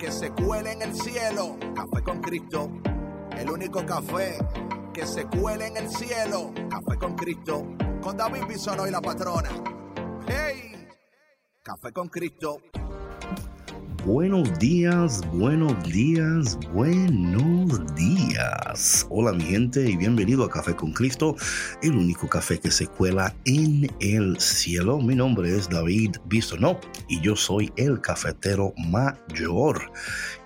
que se cuele en el cielo. Café con Cristo. El único café que se cuele en el cielo. Café con Cristo. Con David Bisono y la patrona. ¡Hey! Café con Cristo. Buenos días, buenos días, buenos días. Hola mi gente y bienvenido a Café con Cristo, el único café que se cuela en el cielo. Mi nombre es David Bisonó y yo soy el cafetero mayor.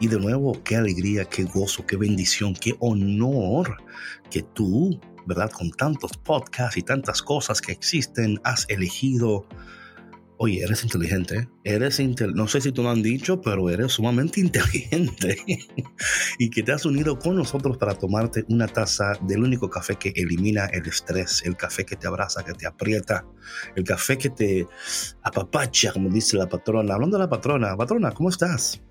Y de nuevo, qué alegría, qué gozo, qué bendición, qué honor que tú, ¿verdad? Con tantos podcasts y tantas cosas que existen, has elegido Oye, eres inteligente, eres intel no sé si tú lo han dicho, pero eres sumamente inteligente y que te has unido con nosotros para tomarte una taza del único café que elimina el estrés, el café que te abraza, que te aprieta, el café que te apapacha, como dice la patrona. Hablando de la patrona, patrona, ¿cómo estás?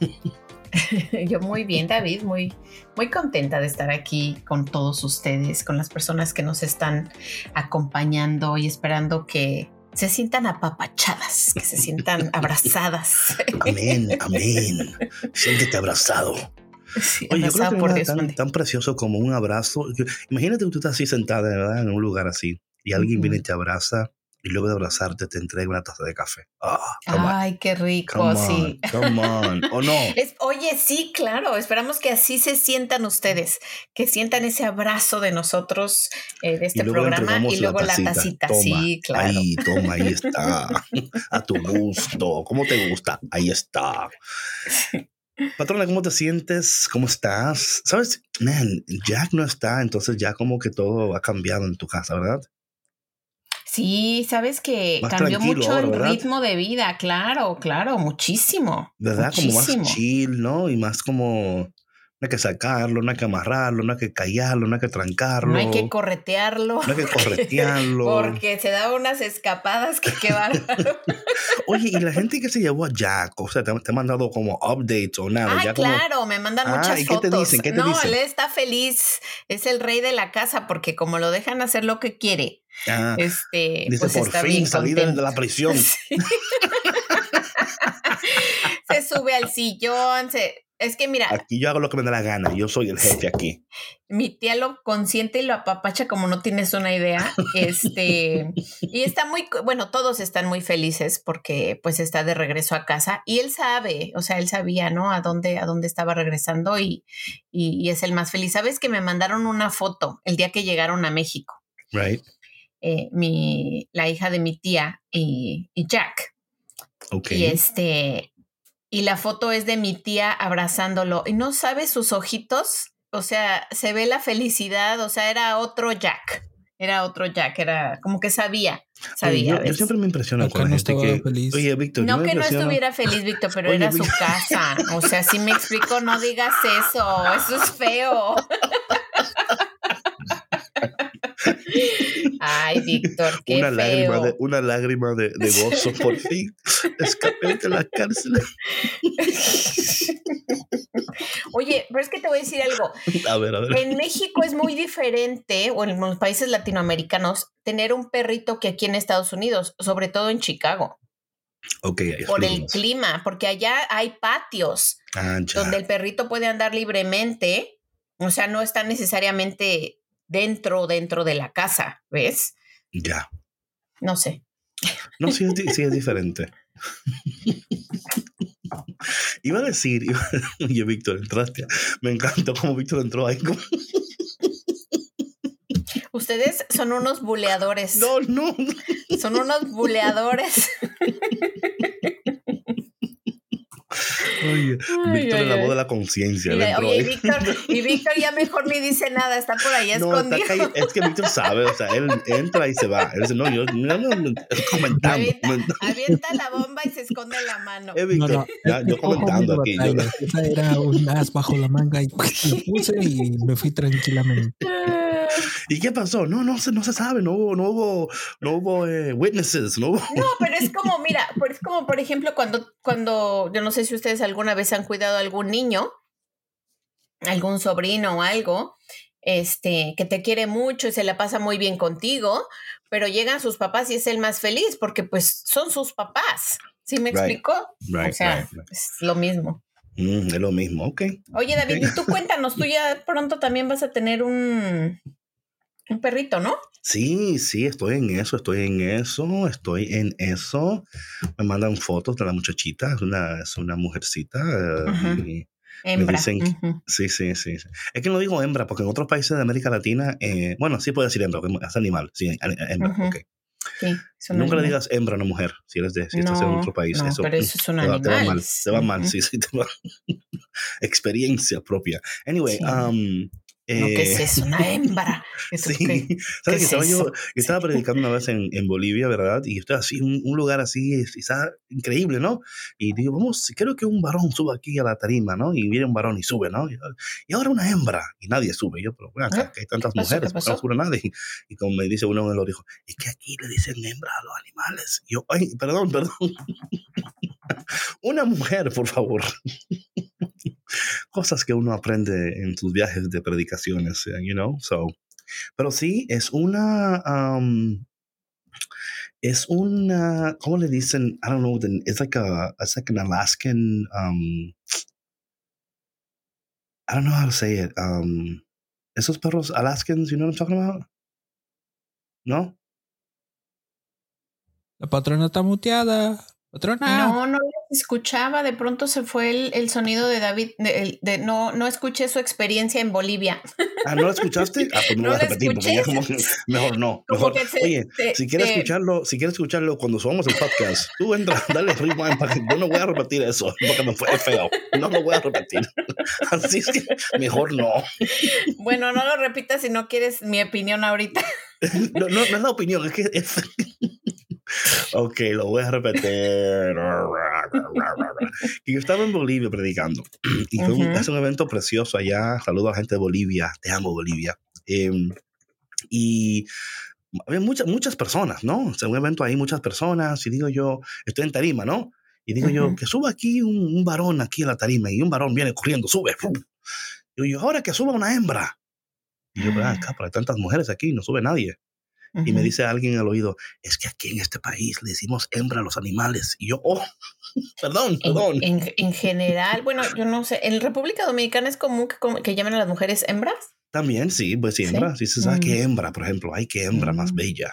Yo muy bien, David, muy, muy contenta de estar aquí con todos ustedes, con las personas que nos están acompañando y esperando que se sientan apapachadas, que se sientan abrazadas. Amén, amén. Siéntete abrazado. Oye, yo creo que por tan, tan, precioso como un abrazo. Imagínate que tú estás así sentada, ¿verdad? En un lugar así y alguien viene y te abraza y luego de abrazarte te entrega una taza de café. Ah, Ay, qué rico, sí. come on, ¿o no? oye, sí, claro, esperamos que así se sientan ustedes, que sientan ese abrazo de nosotros, eh, de este programa, y luego la tacita, sí, claro. Ahí, toma, ahí está, a tu gusto, ¿cómo te gusta? Ahí está. Patrona, ¿cómo te sientes? ¿Cómo estás? Sabes, man, Jack no está, entonces ya como que todo ha cambiado en tu casa, ¿verdad? Sí, sabes que cambió mucho el ritmo de vida, claro, claro, muchísimo. ¿Verdad? Como más chill, ¿no? Y más como no hay que sacarlo, no hay que amarrarlo, no hay que callarlo, no hay que trancarlo. No hay que corretearlo. No hay que corretearlo. Porque se da unas escapadas que qué bárbaro. Oye, y la gente que se llevó a Jack, o sea, te, ha mandado como updates o nada. Ah, claro, me mandan ah, muchas ¿y fotos. ¿Qué te dicen? ¿Qué te no, él está feliz, es el rey de la casa porque como lo dejan hacer lo que quiere, ah, este, dice, pues por está fin salí de la prisión. se sube al sillón, se es que mira. Aquí yo hago lo que me da la gana. Yo soy el jefe aquí. Mi tía lo consiente y lo apapacha como no tienes una idea. Este. y está muy. Bueno, todos están muy felices porque pues está de regreso a casa. Y él sabe, o sea, él sabía, ¿no? A dónde, a dónde estaba regresando y, y, es el más feliz. Sabes que me mandaron una foto el día que llegaron a México. Right. Eh, mi, la hija de mi tía y, y Jack. Okay. Y este, y la foto es de mi tía abrazándolo y no sabe sus ojitos, o sea, se ve la felicidad, o sea, era otro Jack, era otro Jack, era como que sabía, sabía. yo, siempre me impresiona con gente que, feliz. oye, Víctor, no que no estuviera feliz, Víctor, pero era su casa, o sea, si me explico, no digas eso, eso es feo. Ay, Víctor, qué una feo. Lágrima de, una lágrima de, de gozo, por fin. Escapé de la cárcel. Oye, pero es que te voy a decir algo. A ver, a ver. En México es muy diferente, o en los países latinoamericanos, tener un perrito que aquí en Estados Unidos, sobre todo en Chicago. Ok, Por el clima, porque allá hay patios ah, donde el perrito puede andar libremente. O sea, no está necesariamente dentro, dentro de la casa, ¿ves? Ya. No sé. No, sí es, sí es diferente. iba a decir, oye, Víctor, entraste. Me encantó cómo Víctor entró ahí. Ustedes son unos buleadores. No, no. Son unos buleadores. Oye, Ay, Víctor ay, es la voz de la conciencia. Oye. Víctor, y Víctor ya mejor ni dice nada, está por ahí No, escondido. es que Víctor sabe, o sea, él entra y se va. Él dice, no, yo no, no, no, comentando. Avienta, comentando. avienta la bomba y se esconde la mano. Eh, No, Víctor, no, ya, yo comentando aquí. yo-. Esa era un as bajo la manga y pues, lo puse y me fui tranquilamente. ¿Y qué pasó? No, no, se- no se sabe, no hubo, no hubo, no hubo eh, witnesses, no hubo. No, pero es como, mira, es como por ejemplo cuando, cuando, yo no sé si ustedes alguna vez han cuidado a algún niño, algún sobrino o algo, este, que te quiere mucho y se la pasa muy bien contigo, pero llegan sus papás y es el más feliz porque pues son sus papás. ¿Sí me Right. explico? Right, o sea, right, right. es lo mismo. Mm, es lo mismo, ok. Oye, David, y tú cuéntanos, tú ya pronto también vas a tener un, un perrito, ¿no? Sí, sí, estoy en eso, estoy en eso, estoy en eso. Me mandan fotos de la muchachita, es una, es una mujercita. eh, Ajá. y- Hembra. dicen que- Ujú. sí, sí, sí. Es que no digo hembra, porque en otros países de América Latina, eh, bueno, sí puede decir hembra, es animal, sí, eh, hembra, Ujú. ok. Sí, Nunca le animal. digas hembra a una mujer si eres de si estás en No, otro país. no, eso, pero eso es un te va, te va animal. mal, te va mal, sí, sí, te va. Experiencia propia. Anyway, Sí. um, No, ¿qué es eh, eso? Una hembra. ¿Qué Sí, crees? sabes que es estaba yo, eso? yo estaba predicando una vez en, en Bolivia, ¿verdad? Y estoy así, un, un lugar así, es- está increíble, ¿no? Y digo, vamos, quiero que un varón suba aquí a la tarima, ¿no? Y viene un varón y sube, ¿no? Y, ahora una hembra, y nadie sube. Yo, pero bueno, acá ¿Eh? que hay tantas ¿Qué mujeres, ¿Qué ¿por qué no sube nadie? Y, y como me dice uno de los dijo, es que aquí le dicen hembra a los animales. Y yo, ay, perdón, perdón. una mujer, por favor. Cosas que uno aprende en sus viajes de predicaciones, eh, you know, so. Pero sí, es una. um, es una. ¿Cómo le dicen? I don't know. It's like a. It's like an Alaskan. Um, I don't know how to say it. Um, esos perros Alaskans, you know what I'm talking about? ¿No? La patrona está muteada. No, no escuchaba. De pronto se fue el, el sonido de David. de- el- de- no, no escuché su experiencia en Bolivia. Ah, ¿no lo escuchaste? Ah, pues no, No lo voy a la repetir porque ya escuché. como que mejor no. Mejor. se- Oye, se- si quieres se- escucharlo, si quieres escucharlo cuando subamos el podcast, tú entra, dale rewind para que yo no voy a repetir eso porque me fue feo. No lo voy a repetir. Así es que mejor no. Bueno, no lo repitas si no quieres mi opinión ahorita. No, no, no es la opinión, es que es. Ok, lo voy a repetir. Y yo estaba en Bolivia predicando. Y fue un, Ujú. es un evento precioso allá. Saludo a la gente de Bolivia. Te amo, Bolivia. Em, y había muchas, muchas personas, ¿no? O sea, un evento ahí, muchas personas. Y digo yo, estoy en tarima, ¿no? Y digo yo, Ujú. que suba aquí un, un varón aquí a la tarima. Y un varón viene corriendo, sube. Digo yo, ahora que suba una hembra. Y yo, "Ven acá, pero hay tantas mujeres aquí, no sube nadie. Y me dice alguien al oído, es que aquí en este país le decimos hembra a los animales. Y yo, oh, perdón, perdón. en, en general, bueno, yo no sé, en República Dominicana es común que, que llamen a las mujeres hembras. También, sí, pues sí, ¿Sí? hembra. Sí, se sabe Mm. que hembra, por ejemplo. Ay, qué hembra más Mm. bella.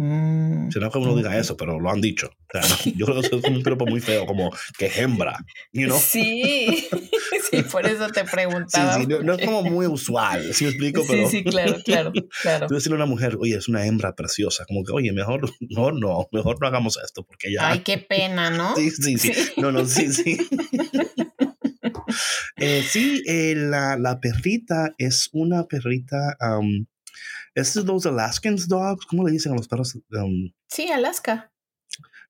Mm. Si no que uno diga eso, pero lo han dicho. O sea, yo creo que eso es un piropo muy feo, como que hembra, you know? Sí, sí, por eso te Sí, preguntaba. sí, no, no es como muy usual, ¿sí me explico? Sí, Pero sí, claro, claro, claro. tú decirle a una mujer, oye, es una hembra preciosa, como que, oye, mejor, mejor no, mejor no hagamos esto, porque ya... Ay, qué pena, ¿no? Sí, sí, sí. Sí. No, no, sí, sí. Eh, sí, eh, la, la perrita es una perrita. Um, ¿Es de los Alaskans dogs? ¿Cómo le dicen a los perros? Um, Sí, Alaska.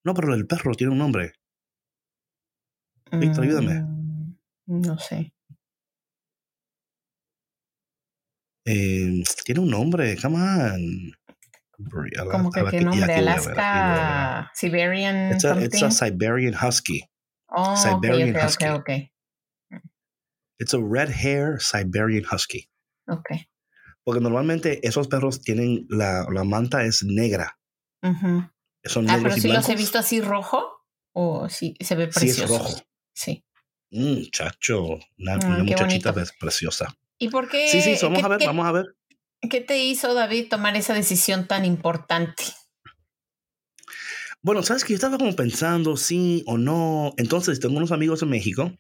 no, pero el perro tiene un nombre. Víctor, ayúdame. Mm, No sé. Eh, tiene un nombre, come on. Como que qué nombre. Alaska, Siberian It's a, it's a something. Siberian Husky. Oh, Siberian ok, Husky. ok, It's a red hair Siberian Husky. ok, ok. Porque normalmente esos perros tienen la, la manta es negra. Son Ah, negros pero y si los he visto así rojo o sí se ve Sí, es precioso. rojo. Sí. Mm, chacho, una, Ah, una muchachita bonito. preciosa. ¿Y por qué? Sí, sí, vamos a ver, qué- vamos a ver. ¿Qué te hizo David tomar esa decisión tan importante? Bueno, sabes que yo estaba como pensando sí o no. Entonces, tengo unos amigos en México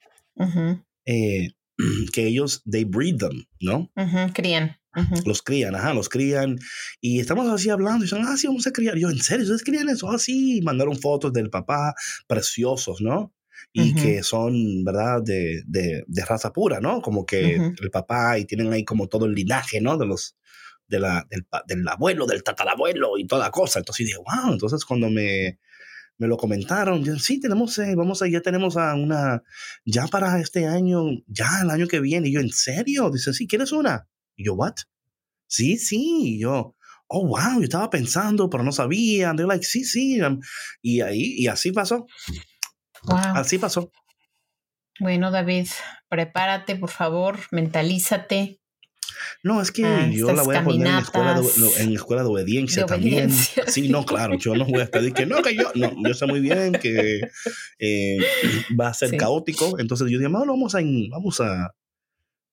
eh, que ellos, they breed them, ¿no? ujú, crían. Ujú. Los crían, ajá, los crían. Y estamos así hablando y dicen, ah, sí, vamos a criar. Yo, ¿en serio? ¿Ustedes crían eso? Ah, sí. Mandaron fotos del papá, preciosos, ¿no? y Ujú. que son, ¿verdad?, de, de, de raza pura, ¿no? Como que Ujú. el papá y tienen ahí como todo el linaje, ¿no? De los, de la, del, del abuelo, del tatarabuelo y toda la cosa. Entonces dije, wow, entonces cuando me, me lo comentaron, yo, sí, tenemos, eh, vamos a, ya tenemos a una, ya para este año, ya el año que viene. Y yo, ¿en serio? Dice, sí, ¿quieres una? Y yo, ¿what? Sí, sí. Y yo, oh, wow, yo estaba pensando, pero no sabía. And they're like, sí, sí. Y ahí, y así pasó, Wow. así pasó. Bueno, David, prepárate, por favor, mentalízate. No, es que Ah, yo la voy a poner en escuela de, en escuela de obediencia de también. obediencia. Sí, no, claro, yo no voy a pedir que no, que yo, no, yo sé muy bien que eh, va a ser Sí. caótico. Entonces yo dije, "Bueno, vamos a, vamos a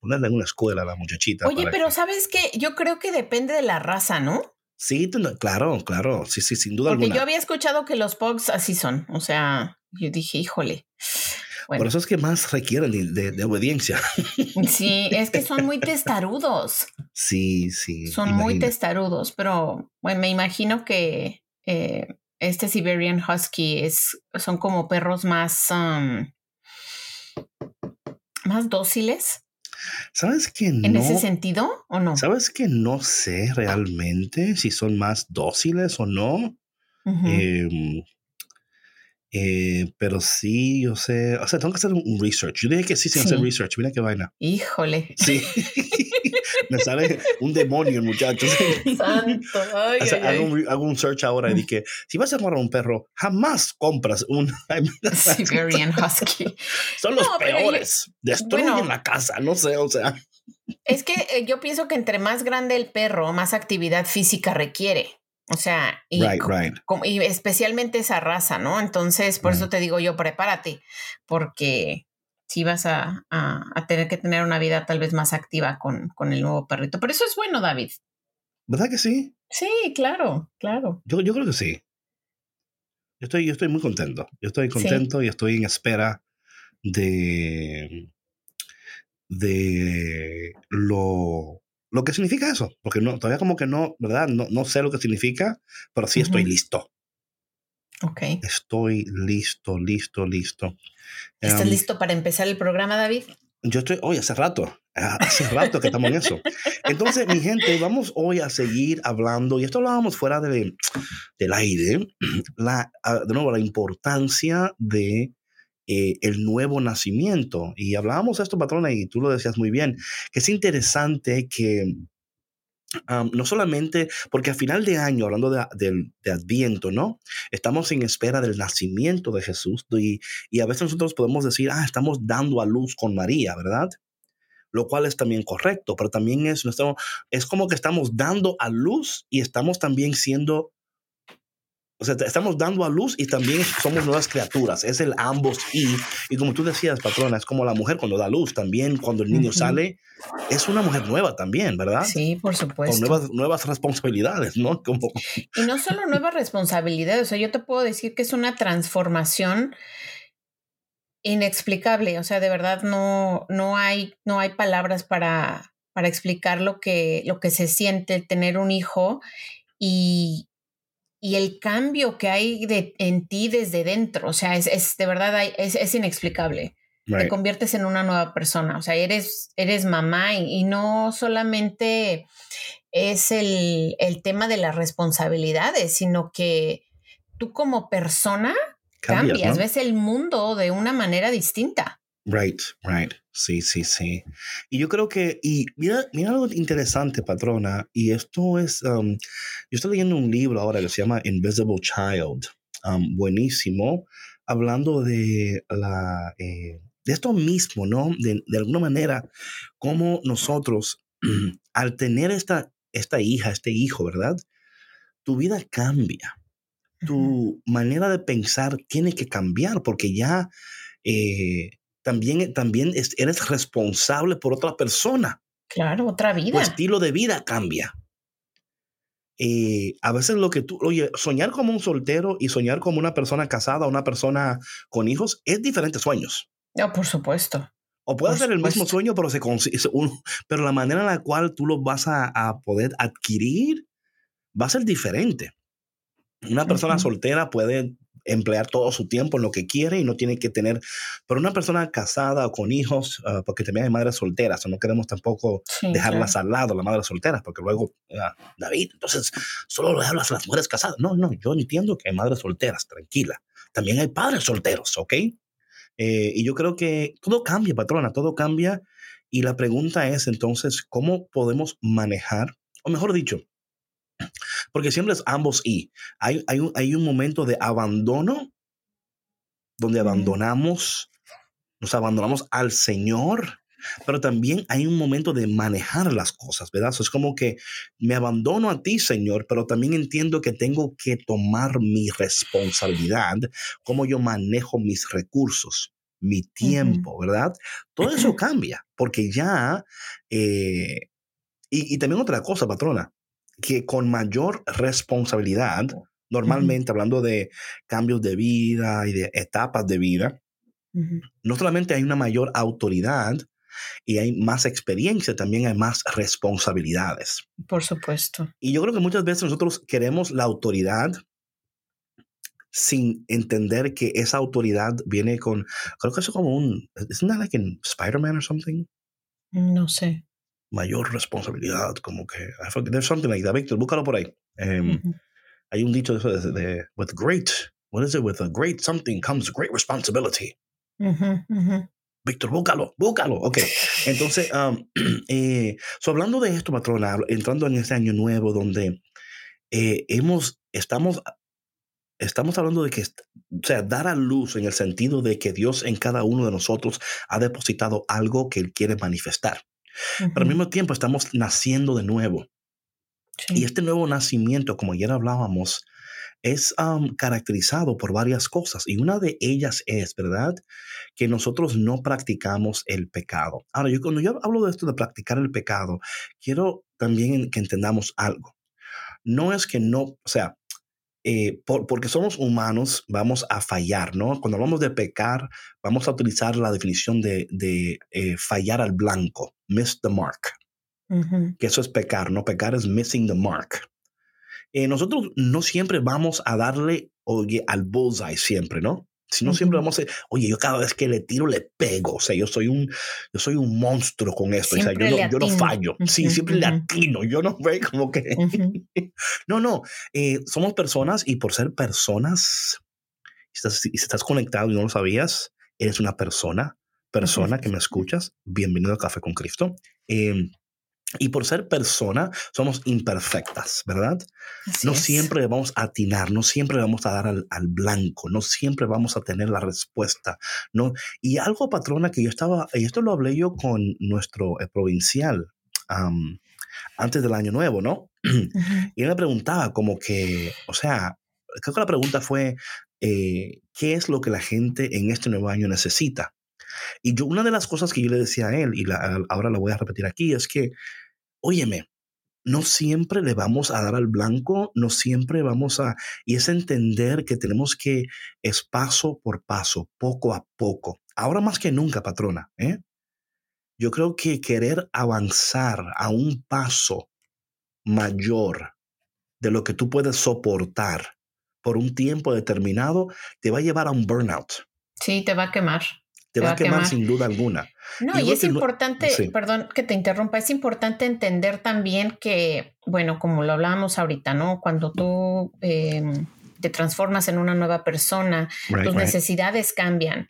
ponerla en una escuela a la muchachita. Oye, pero que-". ¿sabes qué? Yo creo que depende de la raza, ¿no? Sí, claro, claro, sí, sí, sin duda Porque alguna. yo había escuchado que los pugs así son. O sea, yo dije, híjole. Por eso es que más requieren de, de- de obediencia. sí, es que son muy testarudos. Sí, sí. Son muy testarudos, pero bueno, me imagino que eh, este Siberian Husky es, son como perros más, um, más dóciles ¿Sabes que en no? ese sentido o no? ¿Sabes que no sé realmente si son más dóciles o no? Eh, pero sí, yo sé, o sea, tengo que hacer un, research. Yo dije que sí sin Sí. hacer research. Mira qué vaina. Híjole. Sí. Me sale un demonio, muchachos. Santo. Ay, O sea, ay, hago, ay. un, hago un search ahora y dije, si vas a comprar un perro, jamás compras un... Siberian Husky. Son los No, pero yo- peores. Destruyen bueno. la casa, no sé, o sea. Es que eh, yo pienso que entre más grande el perro, más actividad física requiere. O sea, y, right, right. y especialmente esa raza, ¿no? Entonces, por eso Right. te digo yo, prepárate, porque si vas a, a- a tener que tener una vida tal vez más activa con, con el nuevo perrito. Pero eso es bueno, David. ¿Verdad que sí? Sí, claro, claro. Yo, yo creo que sí. Yo estoy, yo estoy muy contento. Yo estoy Sí. contento y estoy en espera de, de lo, lo que significa eso. Porque no, todavía como que no, ¿verdad? No, no sé lo que significa, pero sí estoy listo. Ok. Estoy listo, listo, listo. ¿Estás Em, listo para empezar el programa, David? Yo estoy, hoy hace rato, ah, hace rato que estamos en eso. Entonces, mi gente, vamos hoy a seguir hablando, y esto hablábamos fuera de, del aire, la, ah, de nuevo, la importancia de eh, el nuevo nacimiento. Y hablábamos de esto, patrona, y tú lo decías muy bien, que es interesante que no solamente, porque a final de año, hablando de, del- de Adviento, ¿no? Estamos en espera del nacimiento de Jesús y, y a veces nosotros podemos decir, ah, estamos dando a luz con María, ¿verdad? Lo cual es también correcto, pero también es, no es como que estamos dando a luz y estamos también siendo, o sea, estamos dando a luz y también somos nuevas criaturas. Es el ambos y, y como tú decías, patrona, es como la mujer cuando da luz también, cuando el niño Ujú. sale, es una mujer nueva también, ¿verdad? Sí, por Con supuesto. nuevas, nuevas responsabilidades, ¿no? Como, Y no solo nuevas responsabilidades, o sea, yo te puedo decir que es una transformación inexplicable, o sea, de verdad no, no hay, no hay palabras para, para explicar lo que, lo que se siente tener un hijo y, y el cambio que hay de, en ti desde dentro, o sea, es, es de verdad hay- es, es inexplicable te conviertes en una nueva persona. O sea, eres, eres mamá y, y no solamente es el, el tema de las responsabilidades, sino que tú como persona cambias, Cambias, ¿no? ves el mundo de una manera distinta. Right, right. Sí, sí, sí. Y yo creo que, y mira, mira algo interesante, patrona, y esto es, um, yo estoy leyendo un libro ahora que se llama Invisible Child, um, buenísimo, hablando de la, eh, de esto mismo, ¿no? De, de alguna manera, cómo nosotros, al tener esta, esta hija, este hijo, ¿verdad? Tu vida cambia. tu manera de pensar tiene que cambiar porque ya eh, también, también es- eres responsable por otra persona. Claro, otra Tu vida. estilo de vida cambia. Eh, a veces lo que tú, oye, soñar como un soltero y soñar como una persona casada, una persona con hijos, es diferentes sueños. No, por supuesto. O puede Por ser el mismo sueño, pero, se pero la manera en la cual tú lo vas a, a poder adquirir va a ser diferente. Una persona soltera puede emplear todo su tiempo en lo que quiere y no tiene que tener, pero una persona casada o con hijos, ah, porque también hay madres solteras, o no queremos tampoco Sí, dejarlas al lado, las madres solteras, porque luego, ah, David, entonces solo le hablas a las mujeres casadas. No, no, yo entiendo que hay madres solteras, tranquila. También hay padres solteros, ¿ok? Eh, y yo creo que todo cambia, patrona, todo cambia. Y la pregunta es entonces, ¿cómo podemos manejar, o mejor dicho, porque siempre es ambos y hay, hay, un, hay un momento de abandono donde abandonamos, nos abandonamos al Señor, pero también hay un momento de manejar las cosas, ¿verdad? Es como que me abandono a ti, Señor, pero también entiendo que tengo que tomar mi responsabilidad, cómo yo manejo mis recursos, mi tiempo, ¿verdad? Todo eso cambia, porque ya, eh, y, y también otra cosa, patrona, que con mayor responsabilidad, normalmente hablando de cambios de vida y de etapas de vida, no solamente hay una mayor autoridad y hay más experiencia, también hay más responsabilidades. Por supuesto. Y yo creo que muchas veces nosotros queremos la autoridad sin entender que esa autoridad viene con, creo que eso como un, ¿isn't that like in Spider-Man or something? No sé. Mayor responsabilidad, como que, I forget, there's something like that, Víctor, búscalo por ahí. Em, hay un dicho de eso de, de, with great, what is it, with a great something comes great responsibility. Ujú, ujú. Víctor, búscalo, búscalo. Ok, entonces, um, eh, so hablando de esto, patrona, entrando en este año nuevo donde eh, hemos, estamos, estamos hablando de que, o sea, dar a luz en el sentido de que Dios en cada uno de nosotros ha depositado algo que Él quiere manifestar. Pero al mismo tiempo estamos naciendo de nuevo. Sí. Y este nuevo nacimiento, como ayer hablábamos, es um, caracterizado por varias cosas. Y una de ellas es, ¿verdad? Que nosotros no practicamos el pecado. Ahora, yo cuando yo hablo de esto de practicar el pecado, quiero también que entendamos algo. No es que no, o sea, eh, por- porque somos humanos, vamos a fallar, ¿no? Cuando hablamos de pecar, vamos a utilizar la definición de, de, eh, fallar al blanco, miss the mark que eso es pecar, ¿no? Pecar es missing the mark. Eh, nosotros no siempre vamos a darle, oye, al bullseye siempre, ¿no? Si no siempre vamos a, oye, yo cada vez que le tiro le pego, o sea, yo soy un, yo soy un monstruo con esto, o sea, yo Siempre no, yo no fallo, sí, Ujú, siempre le ujú. atino, yo no ve como que, Ujú. no, no, eh, somos personas y por ser personas, si estás, si estás conectado y no lo sabías, eres una persona, persona que me escuchas, bienvenido a Café con Cristo. Eh, y por ser persona, somos imperfectas, ¿verdad? Así No es. siempre vamos a atinar, no siempre vamos a dar al, al blanco, no siempre vamos a tener la respuesta. No. Y algo, patrona, que yo estaba, y esto lo hablé yo con nuestro eh, provincial antes del año nuevo, ¿no? Y él me preguntaba como que, o sea, creo que la pregunta fue, eh, ¿qué es lo que la gente en este nuevo año necesita? Y yo, una de las cosas que yo le decía a él, y la- ahora la voy a repetir aquí, es que, óyeme, no siempre le vamos a dar al blanco, no siempre vamos a... Y es entender que tenemos que, es paso por paso, poco a poco. Ahora más que nunca, patrona, ¿eh? Yo creo que querer avanzar a un paso mayor de lo que tú puedes soportar por un tiempo determinado, te va a llevar a un burnout. Sí, te va a quemar. Te va a quemar sin duda alguna. No, y es que importante, sí. perdón que te interrumpa, es importante entender también que, bueno, como lo hablábamos ahorita, ¿no? Cuando tú eh, te transformas en una nueva persona, Right, tus right. necesidades cambian.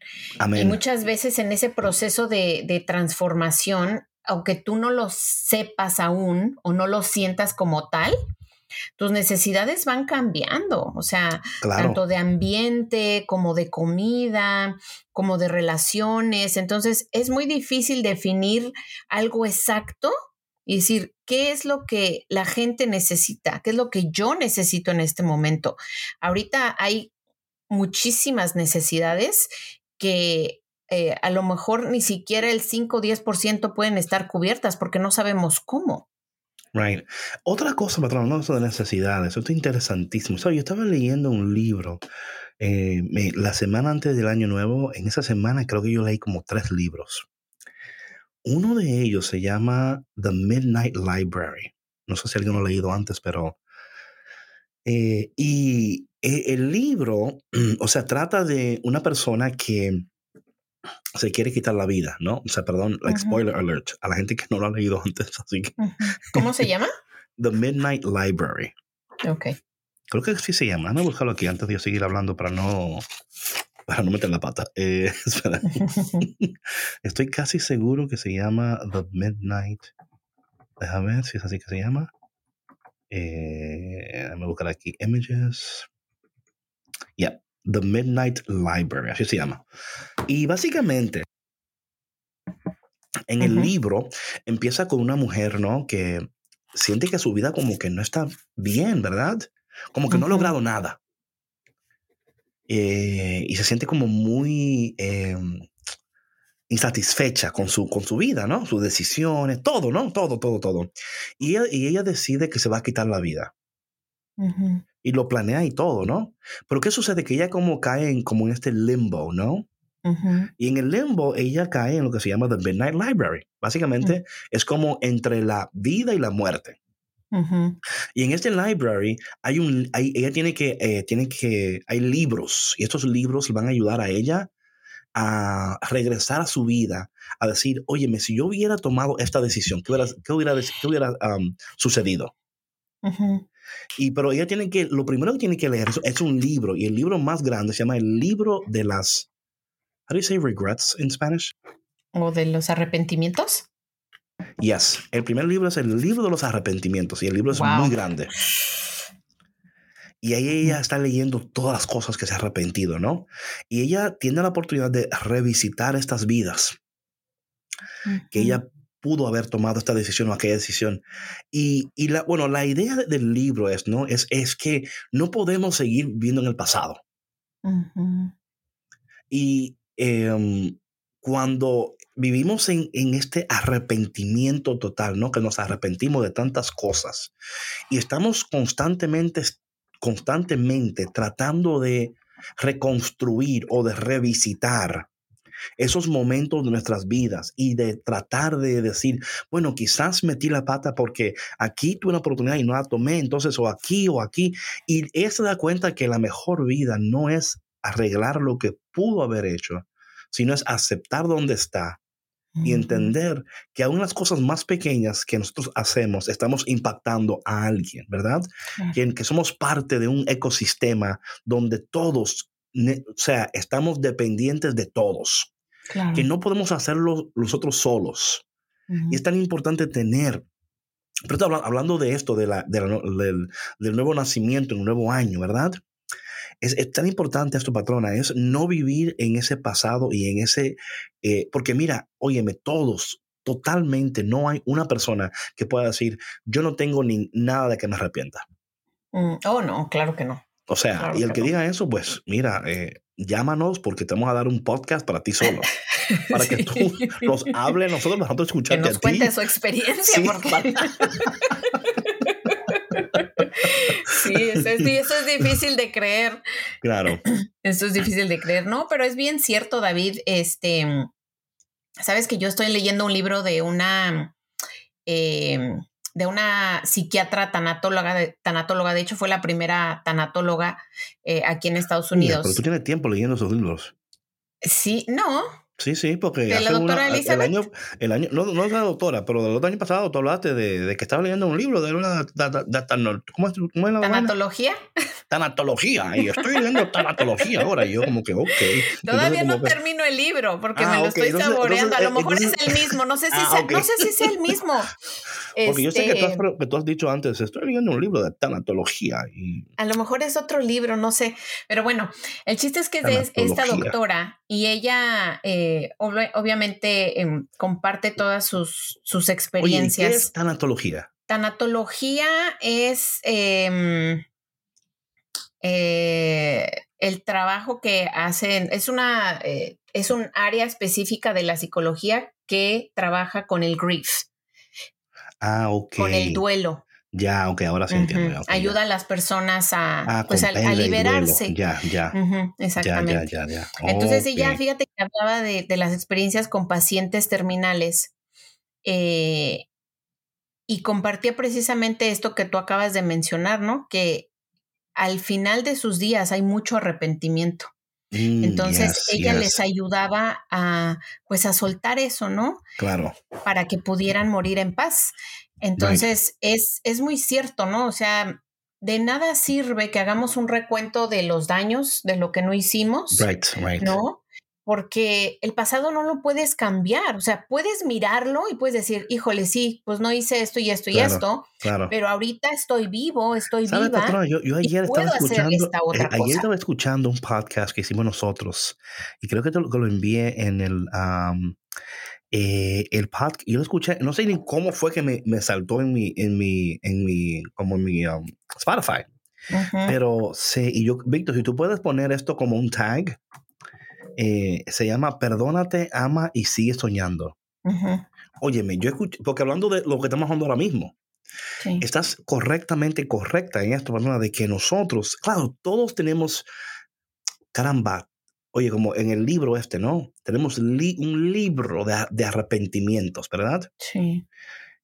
Y muchas veces en ese proceso de, de transformación, aunque tú no lo sepas aún o no lo sientas como tal, tus necesidades van cambiando. O sea, Claro. tanto de ambiente como de comida, como de relaciones. Entonces es muy difícil definir algo exacto y decir qué es lo que la gente necesita, qué es lo que yo necesito en este momento. Ahorita hay muchísimas necesidades que eh, a lo mejor ni siquiera el 5 o 10% pueden estar cubiertas porque no sabemos cómo. Right. Otra cosa, patrón, eso de necesidades, esto es interesantísimo. Yo estaba leyendo un libro eh, la semana antes del año nuevo. En esa semana creo que yo leí como tres libros. Uno de ellos se llama The Midnight Library. No sé si alguien lo ha leído antes, pero... eh, y Eh, el libro, o sea, trata de una persona que se quiere quitar la vida, ¿no? O sea, perdón, like spoiler alert, a la gente que no lo ha leído antes, así que. ¿Cómo se llama? The Midnight Library. Ok. Creo que sí se llama. Déjame buscarlo aquí antes de yo seguir hablando para no, para no meter la pata. Eh, espera. Estoy casi seguro que se llama The Midnight. Déjame ver si es así que se llama. Eh, déjame buscar aquí. Images. Yeah. The Midnight Library. Así se llama. Y básicamente, en el libro empieza con una mujer, ¿no? Que siente que su vida como que no está bien, ¿verdad? Como que no ha logrado nada. Eh, y se siente como muy eh, insatisfecha con su, con su vida, ¿no? Sus decisiones, todo, ¿no? Todo, todo, todo. Y ella, y ella decide que se va a quitar la vida. Y lo planea y todo, ¿no? Pero ¿qué sucede? Que ella como cae en, como en este limbo, ¿no? Ujú. Y en el limbo ella cae en lo que se llama The Midnight Library. Básicamente es como entre la vida y la muerte. Ujú. Y en este library hay un, hay- ella tiene que, eh, tiene que, hay libros y estos libros van a ayudar a ella a regresar a su vida, a decir, óyeme, si yo hubiera tomado esta decisión, ¿qué hubiera, qué hubiera, qué hubiera um, sucedido? Ujú. Y pero ella tiene que, lo primero que tiene que leer es, es un libro y el libro más grande se llama el libro de las, how do you say regrets in Spanish? ¿O de los arrepentimientos? Yes, el primer libro es el libro de los arrepentimientos y el libro es Wow. muy grande. Y ahí ella está leyendo todas las cosas que se ha arrepentido, ¿no? Y ella tiene la oportunidad de revisitar estas vidas, que ella pudo haber tomado esta decisión o aquella decisión. Y, y la, bueno, la idea de- del libro es, ¿no? Es, es que no podemos seguir viviendo en el pasado. Ujú. Y em, cuando vivimos en, en este arrepentimiento total, ¿no? Que nos arrepentimos de tantas cosas y estamos constantemente, constantemente tratando de reconstruir o de revisitar esos momentos de nuestras vidas y de tratar de decir, bueno, quizás metí la pata porque aquí tuve una oportunidad y no la tomé, entonces o aquí o aquí. Y ella se da cuenta que la mejor vida no es arreglar lo que pudo haber hecho, sino es aceptar donde está y entender que aún las cosas más pequeñas que nosotros hacemos estamos impactando a alguien, ¿verdad? Claro. Que, que somos parte de un ecosistema donde todos, o sea, estamos dependientes de todos, Claro. que no podemos hacerlo nosotros solos. Ujú. Y es tan importante tener, pero hablando de esto, de la, de la del, del nuevo nacimiento, un nuevo año, ¿verdad? Es, es tan importante esto, patrona, es no vivir en ese pasado y en ese, eh, porque mira, óyeme, todos, totalmente, no hay una persona que pueda decir, yo no tengo ni nada de que me arrepienta. Mm, Oh, no, claro que no. O sea, Claro y el que que no. diga eso, pues mira, eh, llámanos porque te vamos a dar un podcast para ti solo, para que tú nos hables, nosotros nosotros que escucharte nos a ti. cuente su experiencia, Sí. porque sí, eso es, eso es difícil de creer. Claro. Eso es difícil de creer, ¿no? Pero es bien cierto, David. Este, sabes que yo estoy leyendo un libro de una eh, de una psiquiatra tanatóloga, de, tanatóloga, de hecho fue la primera tanatóloga eh, aquí en Estados Mira, Unidos. pero tú tienes tiempo leyendo esos libros. Sí, no, Sí, sí, porque ¿De la hace doctora una- el año, el año, no, no es la doctora, pero del otro año pasado tú hablaste de, de que estaba leyendo un libro de una da- da- da- tano- ¿cómo, es, cómo es la tanatología. tanatología y estoy leyendo tanatología ahora y yo como que ok Todavía Entonces, no que- termino el libro porque Ah, me lo ok, estoy entonces- saboreando. a lo entonces, mejor es el mismo, no sé si, Ah, sea- ok. no sé si es el mismo. porque yo sé que tú, has, Este, que tú has dicho antes estoy leyendo un libro de tanatología y A lo mejor es otro libro, no sé. Pero bueno, el chiste es que es esta doctora y ella eh, obvi- obviamente em, comparte todas sus, sus oye ¿y experiencias. ¿qué es tanatología? Tanatología es em, eh, el trabajo que hacen, es una, eh, es un área específica de la psicología que trabaja con el grief, ah ok con el duelo. Ya ok ahora sí entiendo ya, ok, ya. Ayuda a las personas a, ah, pues, a, liberarse. ya ya ya exactamente. ya ya ya Entonces ella, Ok. fíjate que hablaba de, de las experiencias con pacientes terminales eh, y compartía precisamente esto que tú acabas de mencionar, ¿no? Que al final de sus días hay mucho arrepentimiento. Mm, Entonces yes, ella yes. les ayudaba a pues a soltar eso, ¿no? Claro. Para que pudieran morir en paz. Entonces es, es muy cierto, ¿no? O sea, de nada sirve que hagamos un recuento de los daños, de lo que no hicimos, Right, right. ¿no? Porque el pasado no lo puedes cambiar. O sea, puedes mirarlo y puedes decir, híjole, sí, pues no hice esto y esto y Claro, esto, Claro. pero ahorita estoy vivo, estoy ¿Sabes, viva. patrona? Yo, yo ayer estaba escuchando, eh, ayer estaba escuchando un podcast que hicimos nosotros y creo que te lo, que lo envié en el um, eh, el podcast. Yo lo escuché, no sé ni cómo fue que me, me saltó en mi en mi en mi como en mi um, Spotify, pero sí y yo Víctor, si tú puedes poner esto como un tag, eh, se llama Perdónate, ama y sigue soñando. ujú, Óyeme, yo escuché, porque hablando de lo que estamos hablando ahora mismo, sí. estás correctamente correcta en esto, Pamela, de que nosotros, claro, todos tenemos, caramba, oye, como en el libro este, ¿no? Tenemos li- un libro de, de arrepentimientos, ¿verdad? Sí.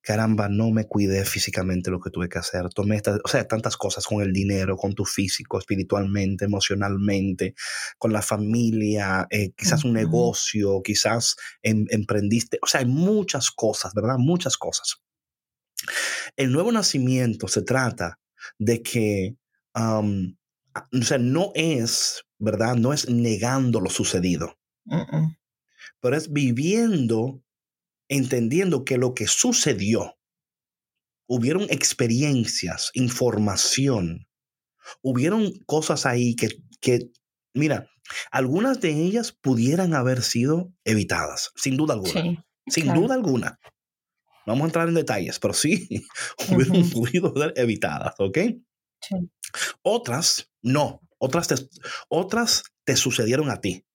Caramba, no me cuidé físicamente lo que tuve que hacer. Tomé estas, o sea, tantas cosas con el dinero, con tu físico, espiritualmente, emocionalmente, con la familia, eh, quizás un negocio, quizás em- emprendiste. O sea, hay muchas cosas, ¿verdad? Muchas cosas. El nuevo nacimiento se trata de que, um, o sea, no es, ¿verdad? No es negando lo sucedido, pero es viviendo, entendiendo que lo que sucedió, hubieron experiencias, información, hubieron cosas ahí que, que, mira, algunas de ellas pudieran haber sido evitadas, sin duda alguna. Sí. Sin claro. duda alguna. No Vamos a entrar en detalles, pero sí, hubieron Ujú. podido ser evitadas, ¿ok? Sí. Otras, no. Otras te, otras te sucedieron a ti.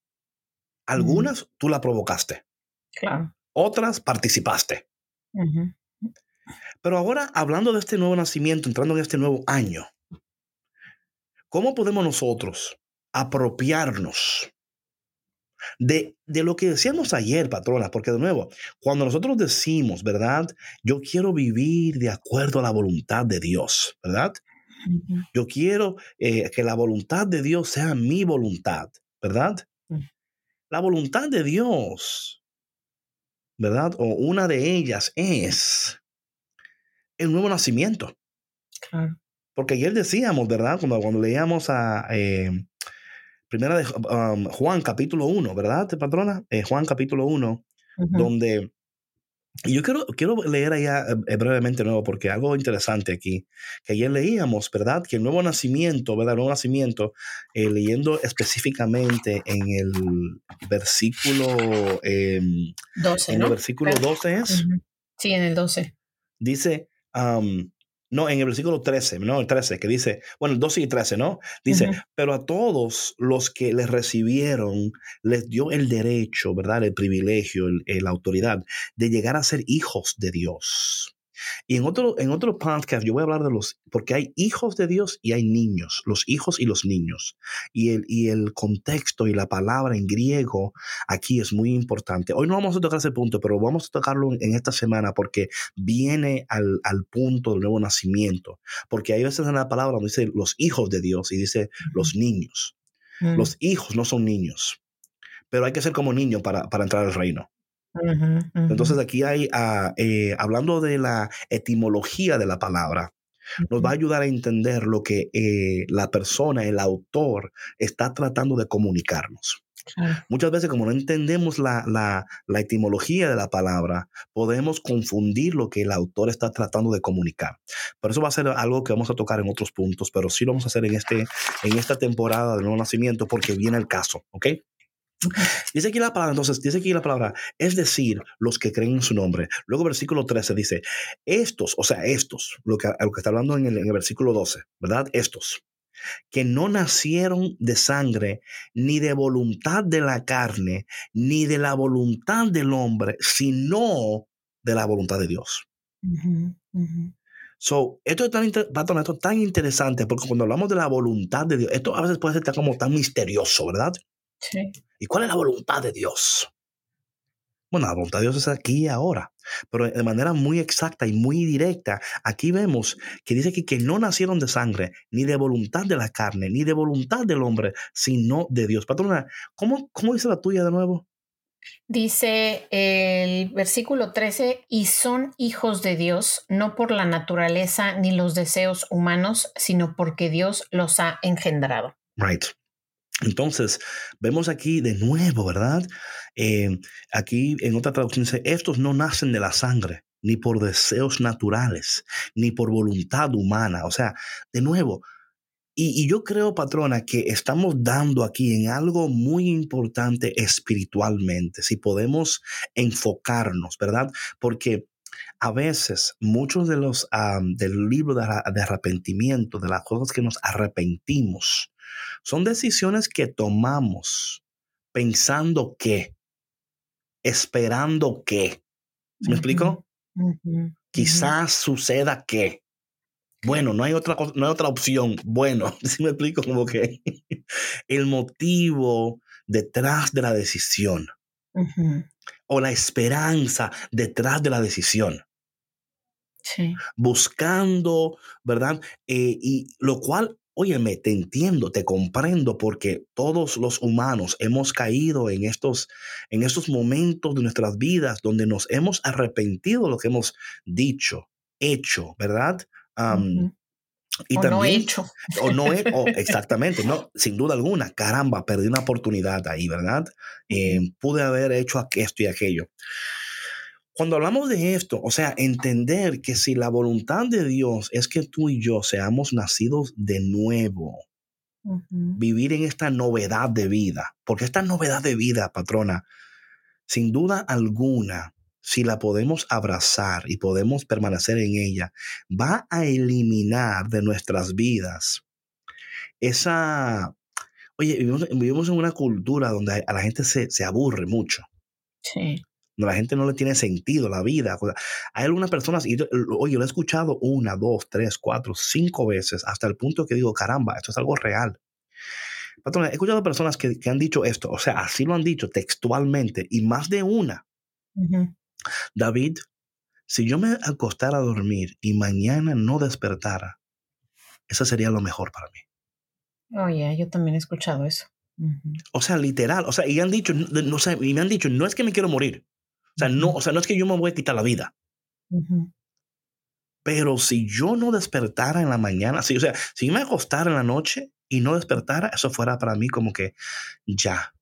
Algunas tú la provocaste. Claro. Otras participaste. Pero ahora, hablando de este nuevo nacimiento, entrando en este nuevo año, ¿cómo podemos nosotros apropiarnos de, de lo que decíamos ayer, patrona? Porque de nuevo, cuando nosotros decimos, ¿verdad? Yo quiero vivir de acuerdo a la voluntad de Dios, ¿verdad? Yo quiero eh, que la voluntad de Dios sea mi voluntad, ¿verdad? Mm. La voluntad de Dios, ¿verdad? O una de ellas es el nuevo nacimiento. Claro. Porque ayer decíamos, ¿verdad? Cuando, cuando leíamos a eh, Primera de um, Juan capítulo 1, ¿verdad, patrona? Eh, Juan capítulo 1, Ujú. donde... Y yo quiero, quiero leer allá eh, brevemente de nuevo, porque algo interesante aquí, que ayer leíamos, ¿verdad? Que el nuevo nacimiento, ¿verdad? El nuevo nacimiento, eh, leyendo específicamente en el versículo, eh, 12, en ¿no? el versículo Claro. 12 es. Sí, en el 12. dice, um, no, en el versículo 13, no, el 13, que dice, bueno, el 12 y 13, ¿no? Dice, Ujú. pero a todos los que les recibieron, les dio el derecho, ¿verdad? El privilegio, el- el- la autoridad de llegar a ser hijos de Dios. Y en otro, en otro podcast yo voy a hablar de los, porque hay hijos de Dios y hay niños, los hijos y los niños. Y el, y el contexto y la palabra en griego aquí es muy importante. Hoy no vamos a tocar ese punto, pero vamos a tocarlo en, en esta semana porque viene al, al punto del nuevo nacimiento. Porque hay veces en la palabra donde dice los hijos de Dios y dice los niños. Mm. Los hijos no son niños, pero hay que ser como niño para, para entrar al reino. Ujú. Entonces aquí hay, ah, eh, hablando de la etimología de la palabra, nos va a ayudar a entender lo que eh, la persona, el autor, está tratando de comunicarnos. Muchas veces como no entendemos la, la- la etimología de la palabra, podemos confundir lo que el autor está tratando de comunicar. Por eso va a ser algo que vamos a tocar en otros puntos, pero sí lo vamos a hacer en, este, en esta temporada del nuevo nacimiento porque viene el caso, ¿ok? Dice aquí la palabra, entonces, dice aquí la palabra, es decir, los que creen en su nombre. Luego versículo 13 dice, estos, o sea, estos, lo que, lo que está hablando en el, en el versículo 12, ¿verdad? Estos, que no nacieron de sangre, ni de voluntad de la carne, ni de la voluntad del hombre, sino de la voluntad de Dios. So, esto es tan, esto es tan interesante porque cuando hablamos de la voluntad de Dios, esto a veces puede ser tan- como tan misterioso, ¿verdad? Sí. ¿Y cuál es la voluntad de Dios? Bueno, la voluntad de Dios es aquí y ahora, pero de manera muy exacta y muy directa, aquí vemos que dice aquí que no nacieron de sangre, ni de voluntad de la carne, ni de voluntad del hombre, sino de Dios. Patrona, ¿cómo, cómo dice la tuya de nuevo? Dice el versículo 13, y son hijos de Dios, no por la naturaleza ni los deseos humanos, sino porque Dios los ha engendrado. Right. Entonces, vemos aquí de nuevo, ¿verdad? Eh, aquí en otra traducción dice, estos no nacen de la sangre, ni por deseos naturales, ni por voluntad humana. O sea, de nuevo, y, yo creo, patrona, que estamos dando aquí en algo muy importante espiritualmente, si podemos enfocarnos, ¿verdad? Porque a veces muchos de los del libro de arrepentimiento, de las cosas que nos arrepentimos, son decisiones que tomamos pensando que, esperando que. ¿Me explico? Quizás suceda que. Bueno, no hay otra no hay otra opción. Bueno, si me explico como que el motivo detrás de la decisión o la esperanza detrás de la decisión. Sí. Buscando, ¿verdad? Eh, y lo cual Óyeme, te entiendo, te comprendo, porque todos los humanos hemos caído en estos, en estos momentos de nuestras vidas donde nos hemos arrepentido de lo que hemos dicho, hecho, ¿verdad? Y o también, no hecho. O no he, exactamente, no, sin duda alguna. Caramba, perdí una oportunidad ahí, ¿verdad? Eh, pude haber hecho esto y aquello. Cuando hablamos de esto, o sea, entender que si la voluntad de Dios es que tú y yo seamos nacidos de nuevo, vivir en esta novedad de vida, porque esta novedad de vida, patrona, sin duda alguna, si la podemos abrazar y podemos permanecer en ella, va a eliminar de nuestras vidas esa... Oye, vivimos, en una cultura donde a la gente se, se aburre mucho. Sí la gente no le tiene sentido la vida. Hay algunas personas, y yo, oye, lo he escuchado una, dos, tres, cuatro, cinco veces, hasta el punto que digo, caramba, esto es algo real. Patrón, he escuchado personas que, han dicho esto, o sea, así lo han dicho textualmente, y más de una. David, si yo me acostara a dormir y mañana no despertara, eso sería lo mejor para mí. Oye, yo también he escuchado eso. O sea, literal. O sea, y han dicho, no sé, y me han dicho, no es que me quiero morir. O sea, no, o sea, no es que yo me voy a quitar la vida. Pero si yo no despertara en la mañana, si, o sea, si me acostara en la noche y no despertara, eso fuera para mí como que ya,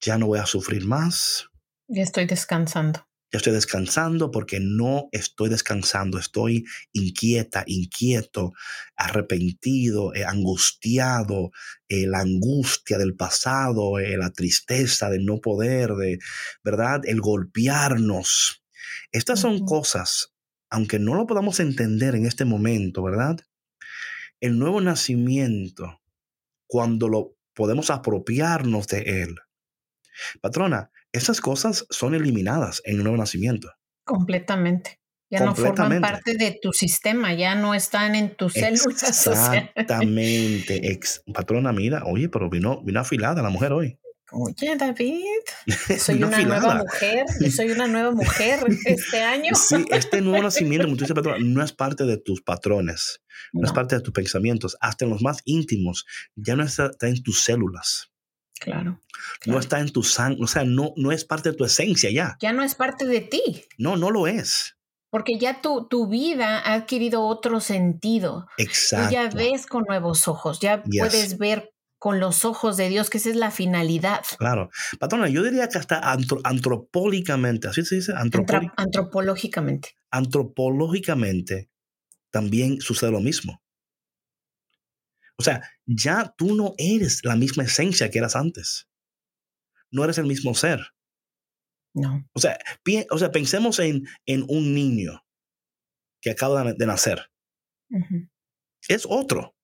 ya no voy a sufrir más. Ya estoy descansando ya estoy descansando porque no estoy descansando, estoy inquieta, inquieto, arrepentido, eh, angustiado, eh, la angustia del pasado, eh, la tristeza de no poder, de, ¿verdad? El golpearnos. Estas son cosas, aunque no lo podamos entender en este momento, ¿verdad? El nuevo nacimiento, cuando lo podemos apropiarnos de él. Patrona, esas cosas son eliminadas en el nuevo nacimiento. Completamente. Ya no forman parte de tu sistema, ya no están en tus células. Exactamente. Ex, patrona, mira, oye, pero vino, vino afilada la mujer hoy. Oye, David, soy una nueva mujer, yo soy una nueva mujer este año. Sí, este nuevo nacimiento, como tú dices, patrona, no es parte de tus patrones, no, es parte de tus pensamientos, hasta en los más íntimos, ya no está en tus células. Claro, No está en tu sangre, o sea, no, no es parte de tu esencia ya. Ya no es parte de ti. No, no lo es. Porque ya tu, tu vida ha adquirido otro sentido. Exacto. Tú ya ves con nuevos ojos, ya puedes ver con los ojos de Dios, que esa es la finalidad. Claro. Patrona, yo diría que hasta antropológicamente, así se dice, antropológicamente. Antropológicamente también sucede lo mismo. O sea, ya tú no eres la misma esencia que eras antes. No eres el mismo ser. No. O sea, o sea pensemos en, en, un niño que acaba de nacer. Es otro.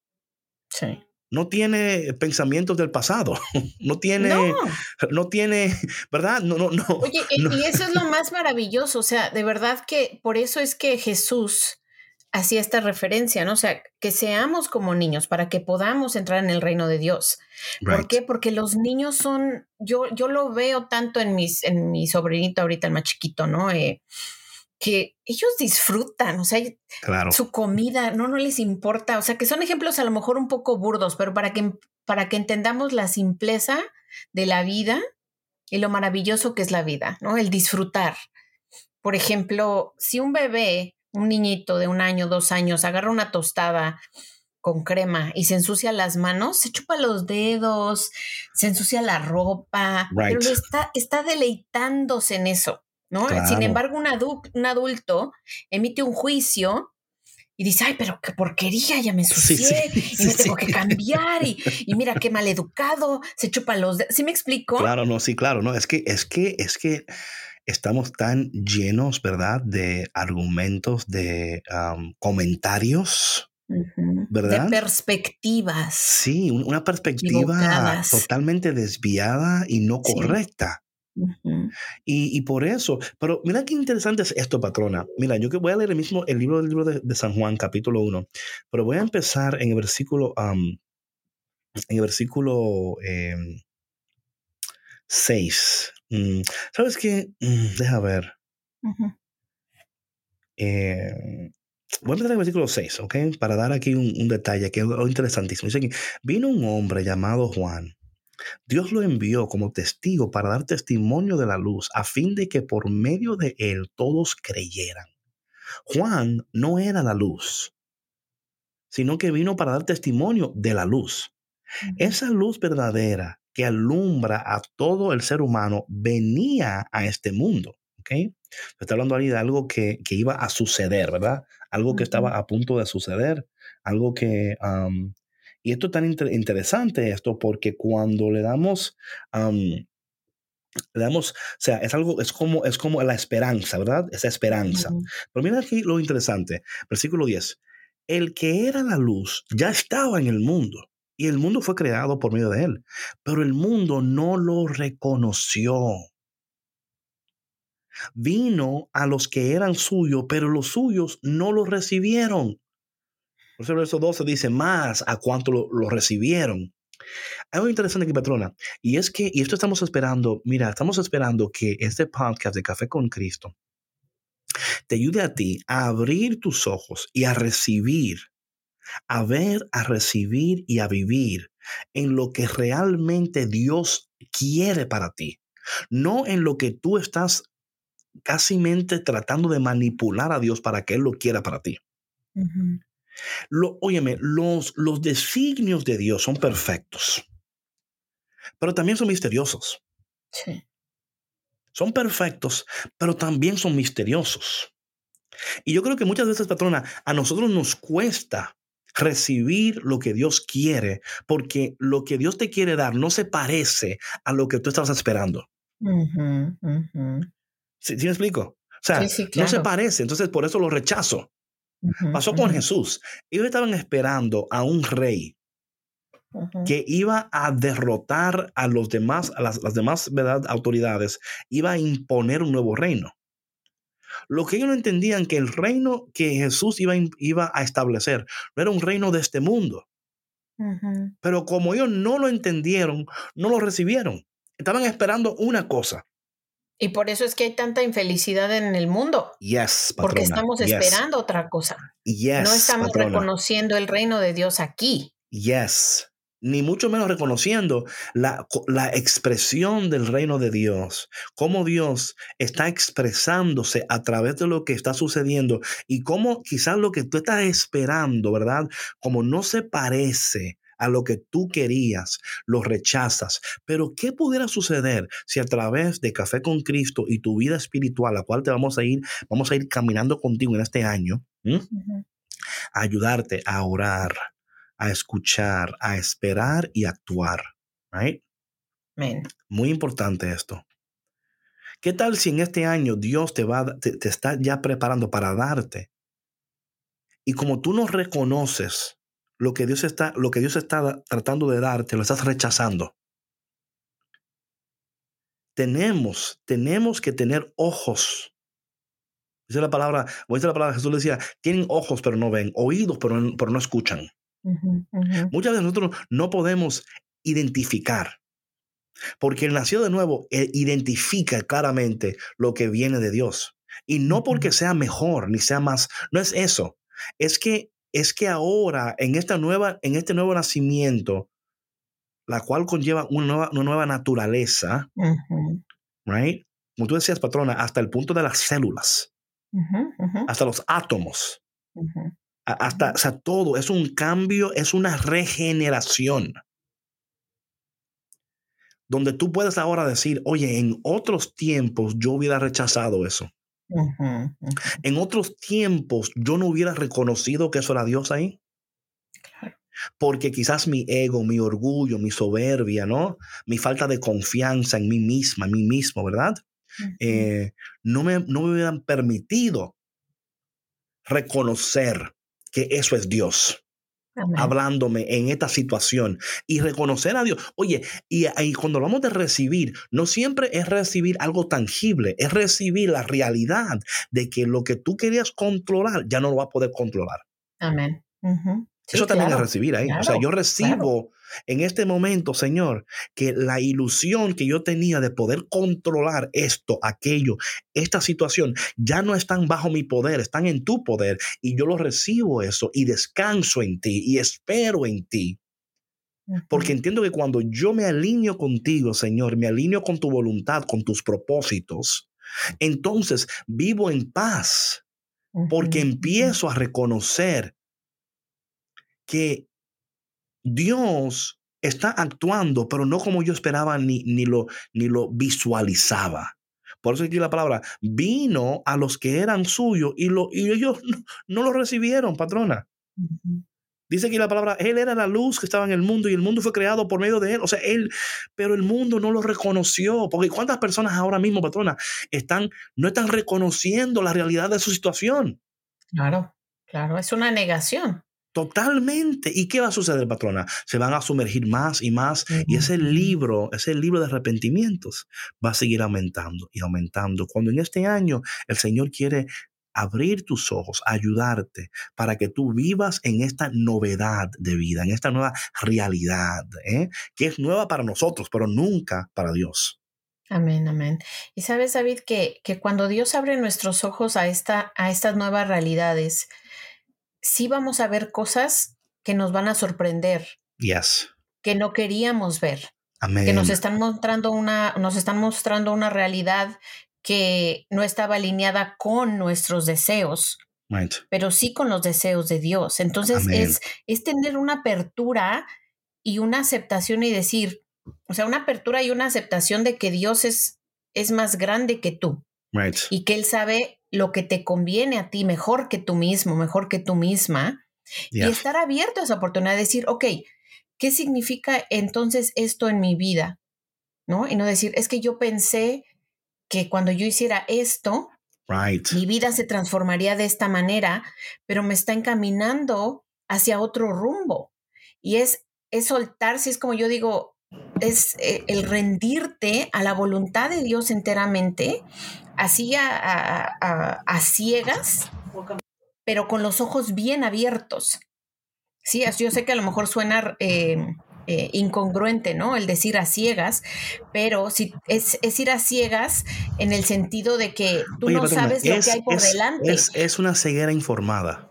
Sí. No tiene pensamientos del pasado. No tiene, no, tiene, ¿verdad? No, no, no. Oye, y eso es lo más maravilloso. O sea, de verdad que por eso es que Jesús hacía esta referencia, ¿no? O sea, que seamos como niños para que podamos entrar en el reino de Dios. ¿Por qué? Porque los niños son, yo, yo lo veo tanto en, mis, en mi sobrinito ahorita, el más chiquito, ¿no? Eh, que ellos disfrutan, o sea, Claro. su comida, no, no les importa, o sea, que son ejemplos a lo mejor un poco burdos, pero para que, para que entendamos la simpleza de la vida y lo maravilloso que es la vida, ¿no? El disfrutar. Por ejemplo, si un bebé, un niñito de un año, dos años, agarra una tostada con crema y se ensucia las manos, se chupa los dedos, se ensucia la ropa, pero Right. está, está deleitándose en eso, ¿no? Sin embargo, un, adu- un adulto emite un juicio y dice, ay, pero qué porquería, ya me ensucié sí, y me sí, tengo que cambiar y, y mira qué mal educado, se chupa los dedos. ¿Sí me explico? Claro, no, sí, claro, no, es que, es que, es que estamos tan llenos, ¿verdad?, de argumentos, de comentarios. ¿Verdad? De perspectivas. sí, un- una perspectiva totalmente desviada y no Sí. correcta. Y, y por eso, pero mira qué interesante es esto, patrona. Mira, yo que voy a leer el mismo, el libro del libro de, de San Juan, capítulo 1, pero voy a empezar en el versículo, am, en el versículo 6. ¿Sabes qué? Mm, deja ver. Eh, voy a empezar en el versículo 6, ¿ok? Para dar aquí un, un detalle que es interesantísimo. Dice aquí, vino un hombre llamado Juan. Dios lo envió como testigo para dar testimonio de la luz, a fin de que por medio de él todos creyeran. Juan no era la luz, sino que vino para dar testimonio de la luz. Esa luz verdadera que alumbra a todo el ser humano venía a este mundo. ¿ok? Está hablando ahí de algo que, que iba a suceder, ¿verdad? Algo que estaba a punto de suceder, algo que... y esto es tan inter- interesante esto porque cuando le damos... am, le damos, o sea, es algo, es como, es como la esperanza, ¿verdad? Esa esperanza. Pero mira aquí lo interesante, versículo 10. El que era la luz ya estaba en el mundo y el mundo fue creado por medio de él, pero el mundo no lo reconoció. Vino a los que eran suyos, pero los suyos no lo recibieron. Por eso verso 12 dice, más a cuánto lo, lo recibieron. Hay algo interesante aquí, patrona, y es que, y esto estamos esperando, mira, estamos esperando que este podcast de Café con Cristo te ayude a ti a abrir tus ojos y a recibir, a ver, a recibir y a vivir en lo que realmente Dios quiere para ti, no en lo que tú estás casi tratando de manipular a Dios para que Él lo quiera para ti. Lo, óyeme, los, los designios de Dios son perfectos, pero también son misteriosos. Sí. Son perfectos, pero también son misteriosos. Y yo creo que muchas veces, patrona, a nosotros nos cuesta recibir lo que Dios quiere, porque lo que Dios te quiere dar no se parece a lo que tú estabas esperando. ¿Sí, sí me explico? O sea, Sí, sí, no se parece, entonces por eso lo rechazo. Pasó con Jesús. Ellos estaban esperando a un rey que iba a derrotar a los demás, a las, las demás ¿verdad? autoridades, iba a imponer un nuevo reino. Lo que ellos no entendían que el reino que Jesús iba, iba a establecer no era un reino de este mundo. Pero como ellos no lo entendieron, no lo recibieron. Estaban esperando una cosa. Y por eso es que hay tanta infelicidad en el mundo, Yes, porque patrona. estamos yes, esperando otra cosa. Yes, no estamos patrona. reconociendo el reino de Dios aquí. Yes. Ni mucho menos reconociendo la, la expresión del reino de Dios, cómo Dios está expresándose a través de lo que está sucediendo y cómo quizás lo que tú estás esperando, ¿verdad? Como no se parece a lo que tú querías, lo rechazas. Pero ¿qué pudiera suceder si a través de Café con Cristo y tu vida espiritual, la cual te vamos a ir, vamos a ir caminando contigo en este año, ayudarte a orar, a escuchar, a esperar y actuar. Right? Amén. Muy importante esto. ¿Qué tal si en este año Dios te, va, te, te está ya preparando para darte? Y como tú no reconoces lo que Dios está, lo que Dios está tratando de darte, lo estás rechazando. Tenemos, tenemos que tener ojos Dice la palabra, dice la palabra, Jesús le decía, tienen ojos pero no ven, oídos pero no escuchan. Ujú, ujú. Muchas veces nosotros no podemos identificar, porque el nacido de nuevo identifica claramente lo que viene de Dios. Y no porque sea mejor ni sea más, no es eso. Es que es que ahora en esta nueva en este nuevo nacimiento, la cual conlleva una nueva, una nueva naturaleza, Ujú, right? Como tú decías, patrona, hasta el punto de las células, ujú, ujú, hasta los átomos, hasta, o sea, todo es un cambio, es una regeneración. Donde tú puedes ahora decir, oye, en otros tiempos yo hubiera rechazado eso. En otros tiempos yo no hubiera reconocido que eso era Dios ahí. Claro. Porque quizás mi ego, mi orgullo, mi soberbia, ¿no? Mi falta de confianza en mí misma, en mí mismo, ¿verdad? Eh, no, me, no me hubieran permitido reconocer que eso es Dios Amén. hablándome en esta situación y reconocer a Dios. Oye, y, y cuando hablamos de recibir, no siempre es recibir algo tangible, es recibir la realidad de que lo que tú querías controlar ya no lo vas a poder controlar. Amén. Sí, Eso también claro, es recibir ahí. o sea, yo recibo en este momento, Señor, que la ilusión que yo tenía de poder controlar esto, aquello, esta situación, ya no están bajo mi poder, están en tu poder. Y yo lo recibo eso y descanso en ti y espero en ti. Porque entiendo que cuando yo me alineo contigo, Señor, me alineo con tu voluntad, con tus propósitos, entonces vivo en paz porque empiezo a reconocer que Dios está actuando, pero no como yo esperaba ni, ni, lo, ni lo visualizaba. Por eso aquí la palabra vino a los que eran suyos y, lo, y ellos no, no lo recibieron, patrona. Dice aquí la palabra, Él era la luz que estaba en el mundo y el mundo fue creado por medio de Él. O sea, Él, pero el mundo no lo reconoció. Porque ¿cuántas personas ahora mismo, patrona, están, no están reconociendo la realidad de su situación? Claro, claro, es una negación. Totalmente. ¿Y qué va a suceder, patrona? Se van a sumergir más y más. Y ese libro, ese libro de arrepentimientos va a seguir aumentando y aumentando. Cuando en este año el Señor quiere abrir tus ojos, ayudarte para que tú vivas en esta novedad de vida, en esta nueva realidad, ¿eh? que es nueva para nosotros, pero nunca para Dios. Amén, amén. Y sabes, David, que, que cuando Dios abre nuestros ojos a, esta, a estas nuevas realidades, sí vamos a ver cosas que nos van a sorprender, Yes. que no queríamos ver, Amén. que nos están mostrando una, nos están mostrando una realidad que no estaba alineada con nuestros deseos, Right. pero sí con los deseos de Dios. Entonces Amén. es, es tener una apertura y una aceptación y decir, o sea, una apertura y una aceptación de que Dios es, es más grande que tú Right. y que Él sabe lo que te conviene a ti mejor que tú mismo, mejor que tú misma, y estar abierto a esa oportunidad de decir, ok, ¿qué significa entonces esto en mi vida? ¿No? Y no decir, es que yo pensé que cuando yo hiciera esto, Right. mi vida se transformaría de esta manera, pero me está encaminando hacia otro rumbo. Y es, es soltarse, es como yo digo, es eh, el rendirte a la voluntad de Dios enteramente, así a, a- a- a ciegas, pero con los ojos bien abiertos. Sí, yo sé que a lo mejor suena eh, eh, incongruente, ¿no? El decir a ciegas, pero si es, es ir a ciegas en el sentido de que tú Oye, no sabes lo es- que hay por es- delante. Es, es una ceguera informada.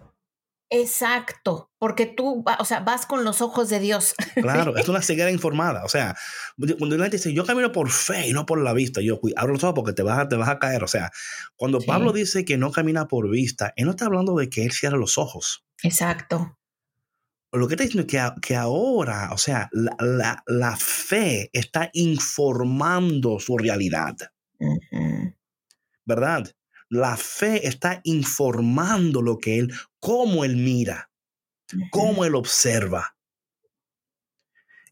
Exacto, porque tú, o sea, vas con los ojos de Dios. Claro, es una ceguera informada. O sea, cuando la gente dice, yo camino por fe y no por la vista, yo "Cuida, abre los ojos porque te vas, a, te vas a caer. O sea, cuando Sí. Pablo dice que no camina por vista, él no está hablando de que él cierra los ojos. Exacto. Lo que está diciendo es que, ahora, o sea, la, la- la fe está informando su realidad. ¿verdad? La fe está informando lo que él, cómo él mira, cómo él observa.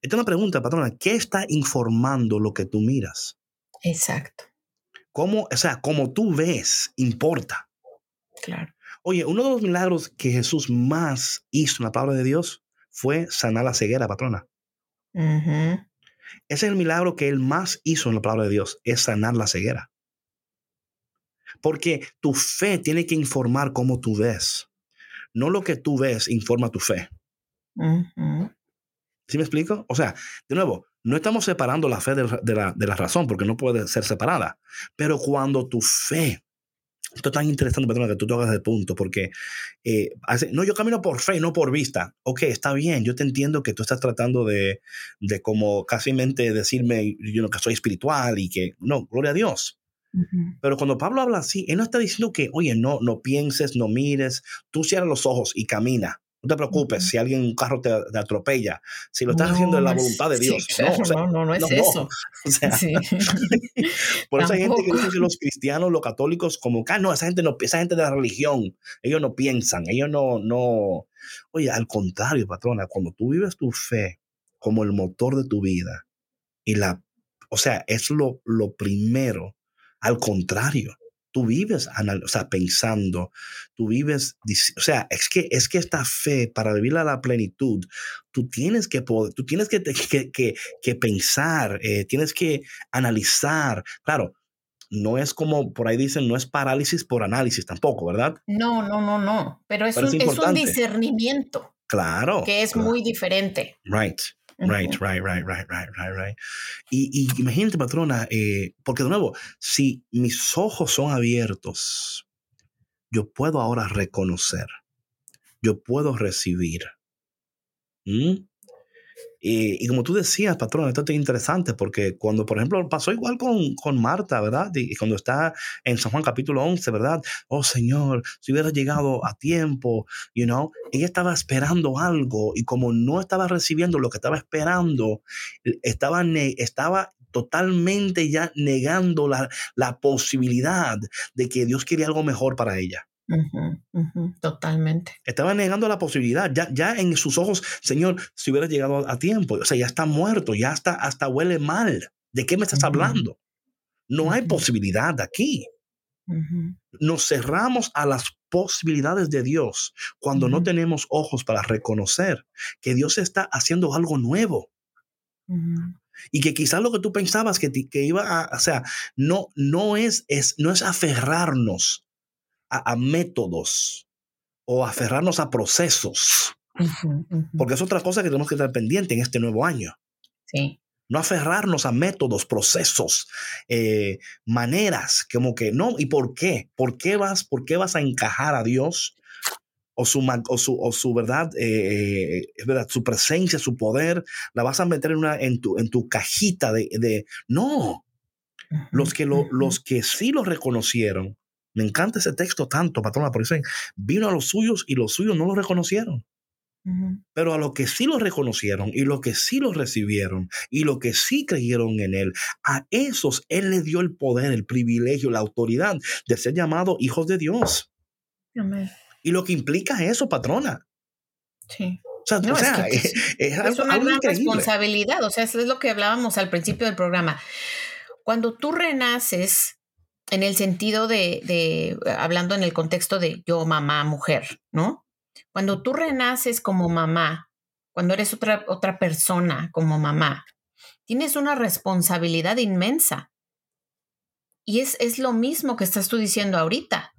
Esta es una pregunta, patrona. ¿Qué está informando lo que tú miras? Exacto, ¿Cómo, o sea, como tú ves, importa. claro. Oye, uno de los milagros que Jesús más hizo en la palabra de Dios fue sanar la ceguera, patrona. Ese es el milagro que él más hizo en la palabra de Dios, es sanar la ceguera. Porque tu fe tiene que informar cómo tú ves. No lo que tú ves informa tu fe. Ujú. ¿Sí me explico? O sea, de nuevo, no estamos separando la fe de, de la, de la razón porque no puede ser separada. Pero cuando tu fe, esto es tan interesante, Patrona, que tú tocas el punto, porque eh, hace- no, yo camino por fe, no por vista. Ok, está bien, yo te entiendo que tú estás tratando de, de como casi decirme you know, que soy espiritual y que, no, gloria a Dios. Pero cuando Pablo habla así, él no está diciendo que, oye, no, no pienses, no mires, tú cierra los ojos y camina. No te preocupes si alguien en un carro te, te atropella. Si lo estás No, haciendo en la voluntad de sí, Dios. claro, no, o sea, no, no, no es eso. o sea, Sí. por eso hay gente que dice que los cristianos, los católicos, como que, ah, no, esa gente no, esa gente de la religión, ellos no piensan, ellos no, no. Oye, al contrario, patrona, cuando tú vives tu fe como el motor de tu vida y la, o sea, es lo, lo primero, al contrario, tú vives, o sea, pensando, tú vives, o sea, es que, es que esta fe, para vivirla a la plenitud, tú tienes que poder, tú tienes que, que, que, que pensar, eh, tienes que analizar. Claro, no es como por ahí dicen, no es parálisis por análisis tampoco, ¿verdad? No, no, no, no. Pero es, Pero un, es un discernimiento Claro. que es claro. muy diferente. Right. Right, right, right, right, right, right, right. Y, y imagínate, patrona, eh, porque de nuevo, si mis ojos son abiertos, yo puedo ahora reconocer, yo puedo recibir. ¿Mm? Y, como tú decías, patrón, esto es interesante porque cuando, por ejemplo, pasó igual con, con Marta, ¿verdad? Y, cuando está en San Juan capítulo 11, ¿verdad? Oh Señor, si hubiera llegado a tiempo, you know, ella estaba esperando algo y como no estaba recibiendo lo que estaba esperando, estaba, ne- estaba totalmente ya negando la, la posibilidad de que Dios quería algo mejor para ella. Totalmente. Estaba negando la posibilidad. Ya, ya en sus ojos, Señor, si hubiera llegado a tiempo, o sea, ya está muerto, ya está, hasta huele mal. ¿De qué me estás hablando? No hay posibilidad aquí. Nos cerramos a las posibilidades de Dios cuando no tenemos ojos para reconocer que Dios está haciendo algo nuevo y que quizás lo que tú pensabas que, que iba a, o sea, no, no es, es, no es aferrarnos a, a métodos o aferrarnos a procesos, porque es otra cosa que tenemos que estar pendiente en este nuevo año. Sí. No aferrarnos a métodos, procesos, eh, maneras, como que no. ¿Y por qué? ¿Por qué vas, por qué vas a encajar a Dios o su, o su, o su verdad, eh, eh, verdad, su presencia, su poder, la vas a meter en, una, en, tu, en tu cajita de, de- no. Los que, lo, los que sí lo reconocieron, me encanta ese texto tanto, patrona, por eso vino a los suyos y los suyos no lo reconocieron. Pero a los que sí lo reconocieron y los que sí lo recibieron y los que sí creyeron en él, a esos él le dio el poder, el privilegio, la autoridad de ser llamados hijos de Dios. amén. Y lo que implica eso, patrona. Sí. O sea, No, o es que- es, es Es algo, una algo gran increíble. responsabilidad. O sea, eso es lo que hablábamos al principio del programa. Cuando tú renaces, en el sentido de, de, hablando en el contexto de yo, mamá, mujer, ¿no? Cuando tú renaces como mamá, cuando eres otra, otra persona como mamá, tienes una responsabilidad inmensa. Y es, es lo mismo que estás tú diciendo ahorita.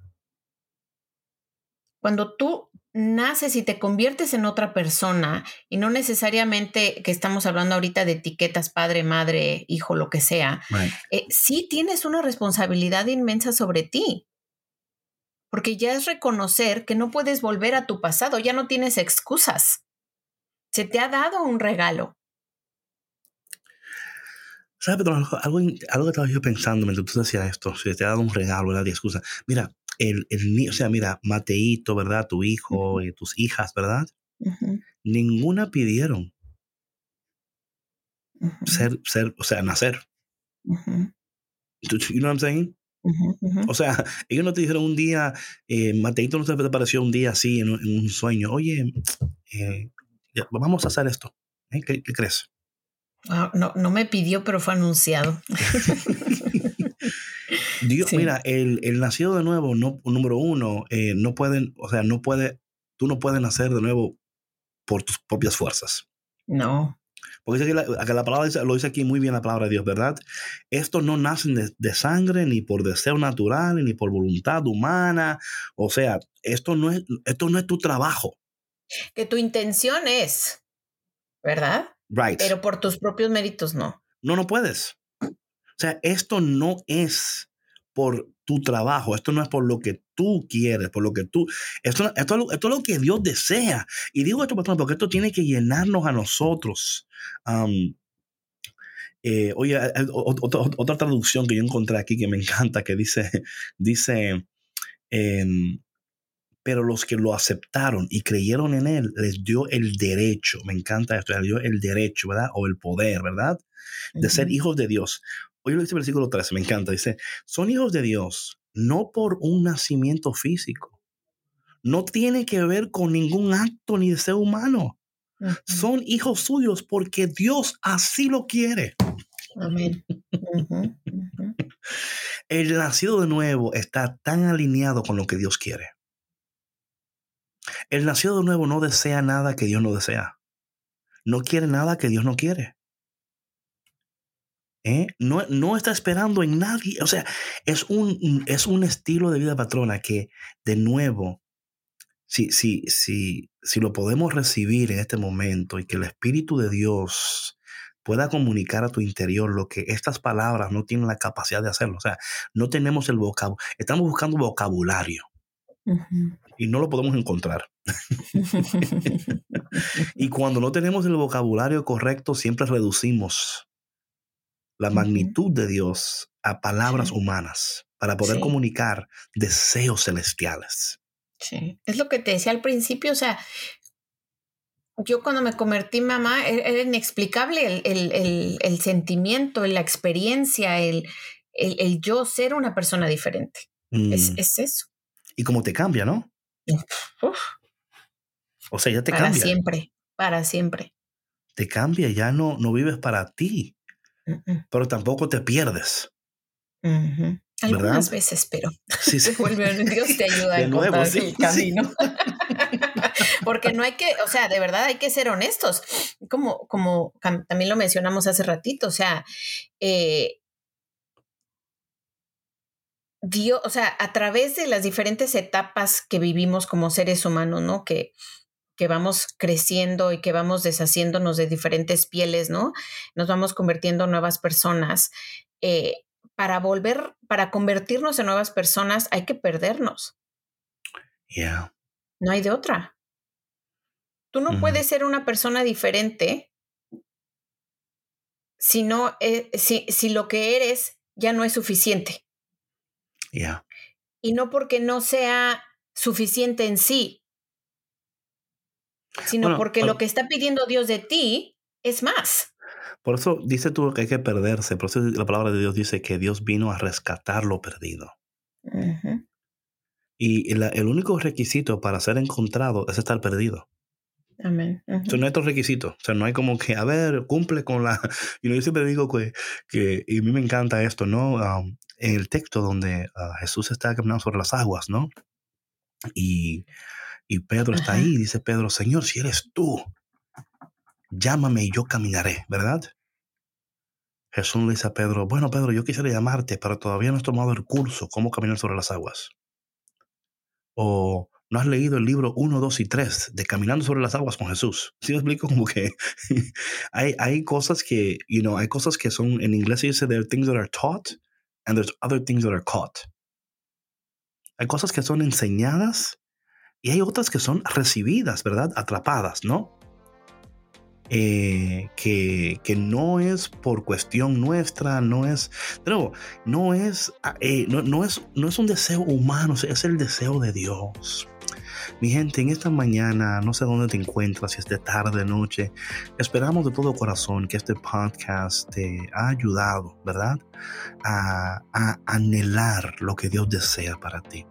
Cuando tú naces y te conviertes en otra persona, y no necesariamente que estamos hablando ahorita de etiquetas padre, madre, hijo, lo que sea, Right. eh, sí tienes una responsabilidad inmensa sobre ti. Porque ya es reconocer que no puedes volver a tu pasado, ya no tienes excusas. Se te ha dado un regalo. ¿Sabes, Pedro? Algo, algo, algo que estaba yo pensando mientras tú decías esto, si te ha dado un regalo, ¿verdad? De excusa. Mira, el, el niño, o sea, mira, Mateito, ¿verdad? Tu hijo y tus hijas, ¿verdad? Ninguna pidieron ujú, ser, ser, o sea, nacer. You know what I'm saying? O sea, ellos no te dijeron un día, eh, Mateito no te apareció un día así en, un- en un sueño, oye, eh, vamos a hacer esto. ¿Eh? ¿Qué, qué crees? Ah, no, no me pidió, pero fue anunciado. Dios, Sí. mira, el, el nacido de nuevo, no, número uno, eh, no pueden, o sea, no puede, tú no puedes nacer de nuevo por tus propias fuerzas. No. Porque dice que la, que la palabra dice- lo dice aquí muy bien la palabra de Dios, ¿verdad? Esto no nace de, de sangre, ni por deseo natural, ni por voluntad humana. O sea, esto no es, esto no es tu trabajo, Que tu intención es, ¿verdad? right? Pero por tus propios méritos no. No, no puedes. O sea, esto no es por tu trabajo, esto no es por lo que tú quieres, por lo que tú... Esto, esto, es lo- esto es lo que Dios desea. Y digo esto, patrón, porque esto tiene que llenarnos a nosotros. Eh, oye, otra, otra traducción que yo encontré aquí que me encanta, que dice, dice, em, pero los que lo aceptaron y creyeron en él, les dio el derecho, me encanta esto, les dio el derecho, ¿verdad? O el poder, ¿verdad? de ser hijos de Dios. Oye lo dice el versículo 13, me encanta. Dice, son hijos de Dios, no por un nacimiento físico. No tiene que ver con ningún acto ni deseo humano. Son hijos suyos porque Dios así lo quiere. Amén. El nacido de nuevo está tan alineado con lo que Dios quiere. El nacido de nuevo no desea nada que Dios no desea. No quiere nada que Dios no quiere. ¿Eh? No, no está esperando en nadie. O sea, es un, es un estilo de vida patrona que, de nuevo, si, si, si, si lo podemos recibir en este momento y que el Espíritu de Dios pueda comunicar a tu interior lo que estas palabras no tienen la capacidad de hacerlo. O sea, no tenemos el vocabulario. Estamos buscando vocabulario y no lo podemos encontrar. Y cuando no tenemos el vocabulario correcto, siempre reducimos la magnitud de Dios a palabras Sí. humanas para poder Sí. comunicar deseos celestiales. Sí, es lo que te decía al principio, o sea, yo cuando me convertí en mamá e- era inexplicable el, el- el- el sentimiento, la experiencia, el, yo ser una persona diferente. Es, Mm, es eso, Y como te cambia, ¿no? Uf, O sea, ya te para cambia. siempre, para siempre. Te cambia, ya no, no vives para ti, Pero tampoco te pierdes. Algunas ¿Verdad? veces, pero Sí, sí. Dios te ayuda a De nuevo, sí, el sí. camino. Porque no hay que, o sea, de verdad hay que ser honestos. Como, como también lo mencionamos hace ratito, o sea, eh, Dios, o sea, a través de las diferentes etapas que vivimos como seres humanos, ¿no? Que, que vamos creciendo y que vamos deshaciéndonos de diferentes pieles, ¿no? Nos vamos convirtiendo en nuevas personas. Eh, para volver, para convertirnos en nuevas personas, hay que perdernos. Yeah. No hay de otra. Tú no puedes ser una persona diferente si, no, eh, si, si lo que eres ya no es suficiente. Yeah. Y no porque no sea suficiente en sí, sino Bueno, porque lo que está pidiendo Dios de ti es más. Por eso dice tú que hay que perderse. Por eso la palabra de Dios dice que Dios vino a rescatar lo perdido. Y la- el único requisito para ser encontrado es estar perdido. Amén. Ujú. Eso no hay otro requisito. O sea, no hay como que, a ver, cumple con la... Y yo siempre digo que, que y a mí me encanta esto, ¿no? Um, en el texto donde ah, Jesús está caminando sobre las aguas, ¿no? Y, y Pedro está ahí y dice Pedro, Señor, si eres tú, llámame y yo caminaré, ¿verdad? Jesús le dice a Pedro, bueno, Pedro, yo quisiera llamarte, pero todavía no has tomado el curso, cómo caminar sobre las aguas. O no has leído el libro 1, 2 y 3 de Caminando sobre las aguas con Jesús. ¿Sí me explico? Como que hay, hay cosas que, you know, hay cosas que son, en inglés se dice, there are things that are taught and there's other things that are caught. Hay cosas que son enseñadas y hay otras que son recibidas, ¿verdad? Atrapadas, ¿no? Eh, que, que no es por cuestión nuestra, no es, pero no es, ah, eh, no, no es, no es un deseo humano, es el deseo de Dios. Mi gente, en esta mañana, no sé dónde te encuentras, si es de tarde, noche, esperamos de todo corazón que este podcast te ha ayudado, ¿verdad? A anhelar lo que Dios desea para ti.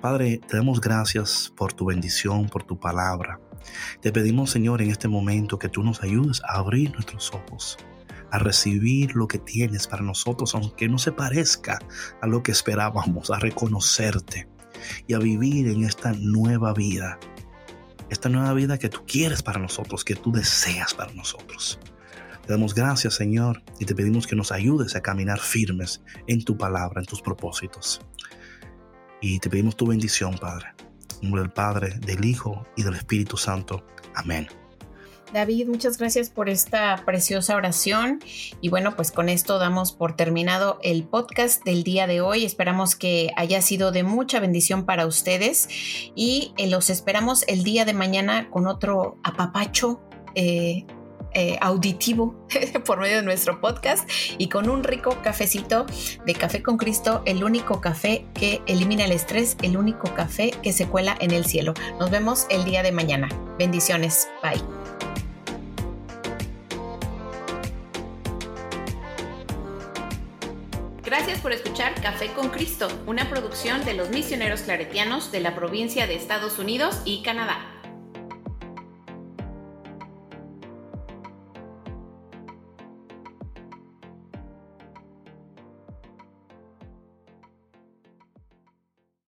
Padre, te damos gracias por tu bendición, por tu palabra. Te pedimos, Señor, en este momento que tú nos ayudes a abrir nuestros ojos, a recibir lo que tienes para nosotros, aunque no se parezca a lo que esperábamos, a reconocerte y a vivir en esta nueva vida. Esta nueva vida que tú quieres para nosotros, que tú deseas para nosotros. Te damos gracias, Señor, y te pedimos que nos ayudes a caminar firmes en tu palabra, en tus propósitos. Y te pedimos tu bendición, Padre. En nombre del Padre, del Hijo y del Espíritu Santo. Amén. David, muchas gracias por esta preciosa oración. Y bueno, pues con esto damos por terminado el podcast del día de hoy. Esperamos que haya sido de mucha bendición para ustedes y eh, los esperamos el día de mañana con otro apapacho. Eh, eh, auditivo por medio de nuestro podcast y con un rico cafecito de Café con Cristo, el único café que elimina el estrés, el único café que se cuela en el cielo. Nos vemos el día de mañana. Bendiciones. Bye. Gracias por escuchar Café con Cristo, una producción de los misioneros claretianos de la provincia de Estados Unidos y Canadá.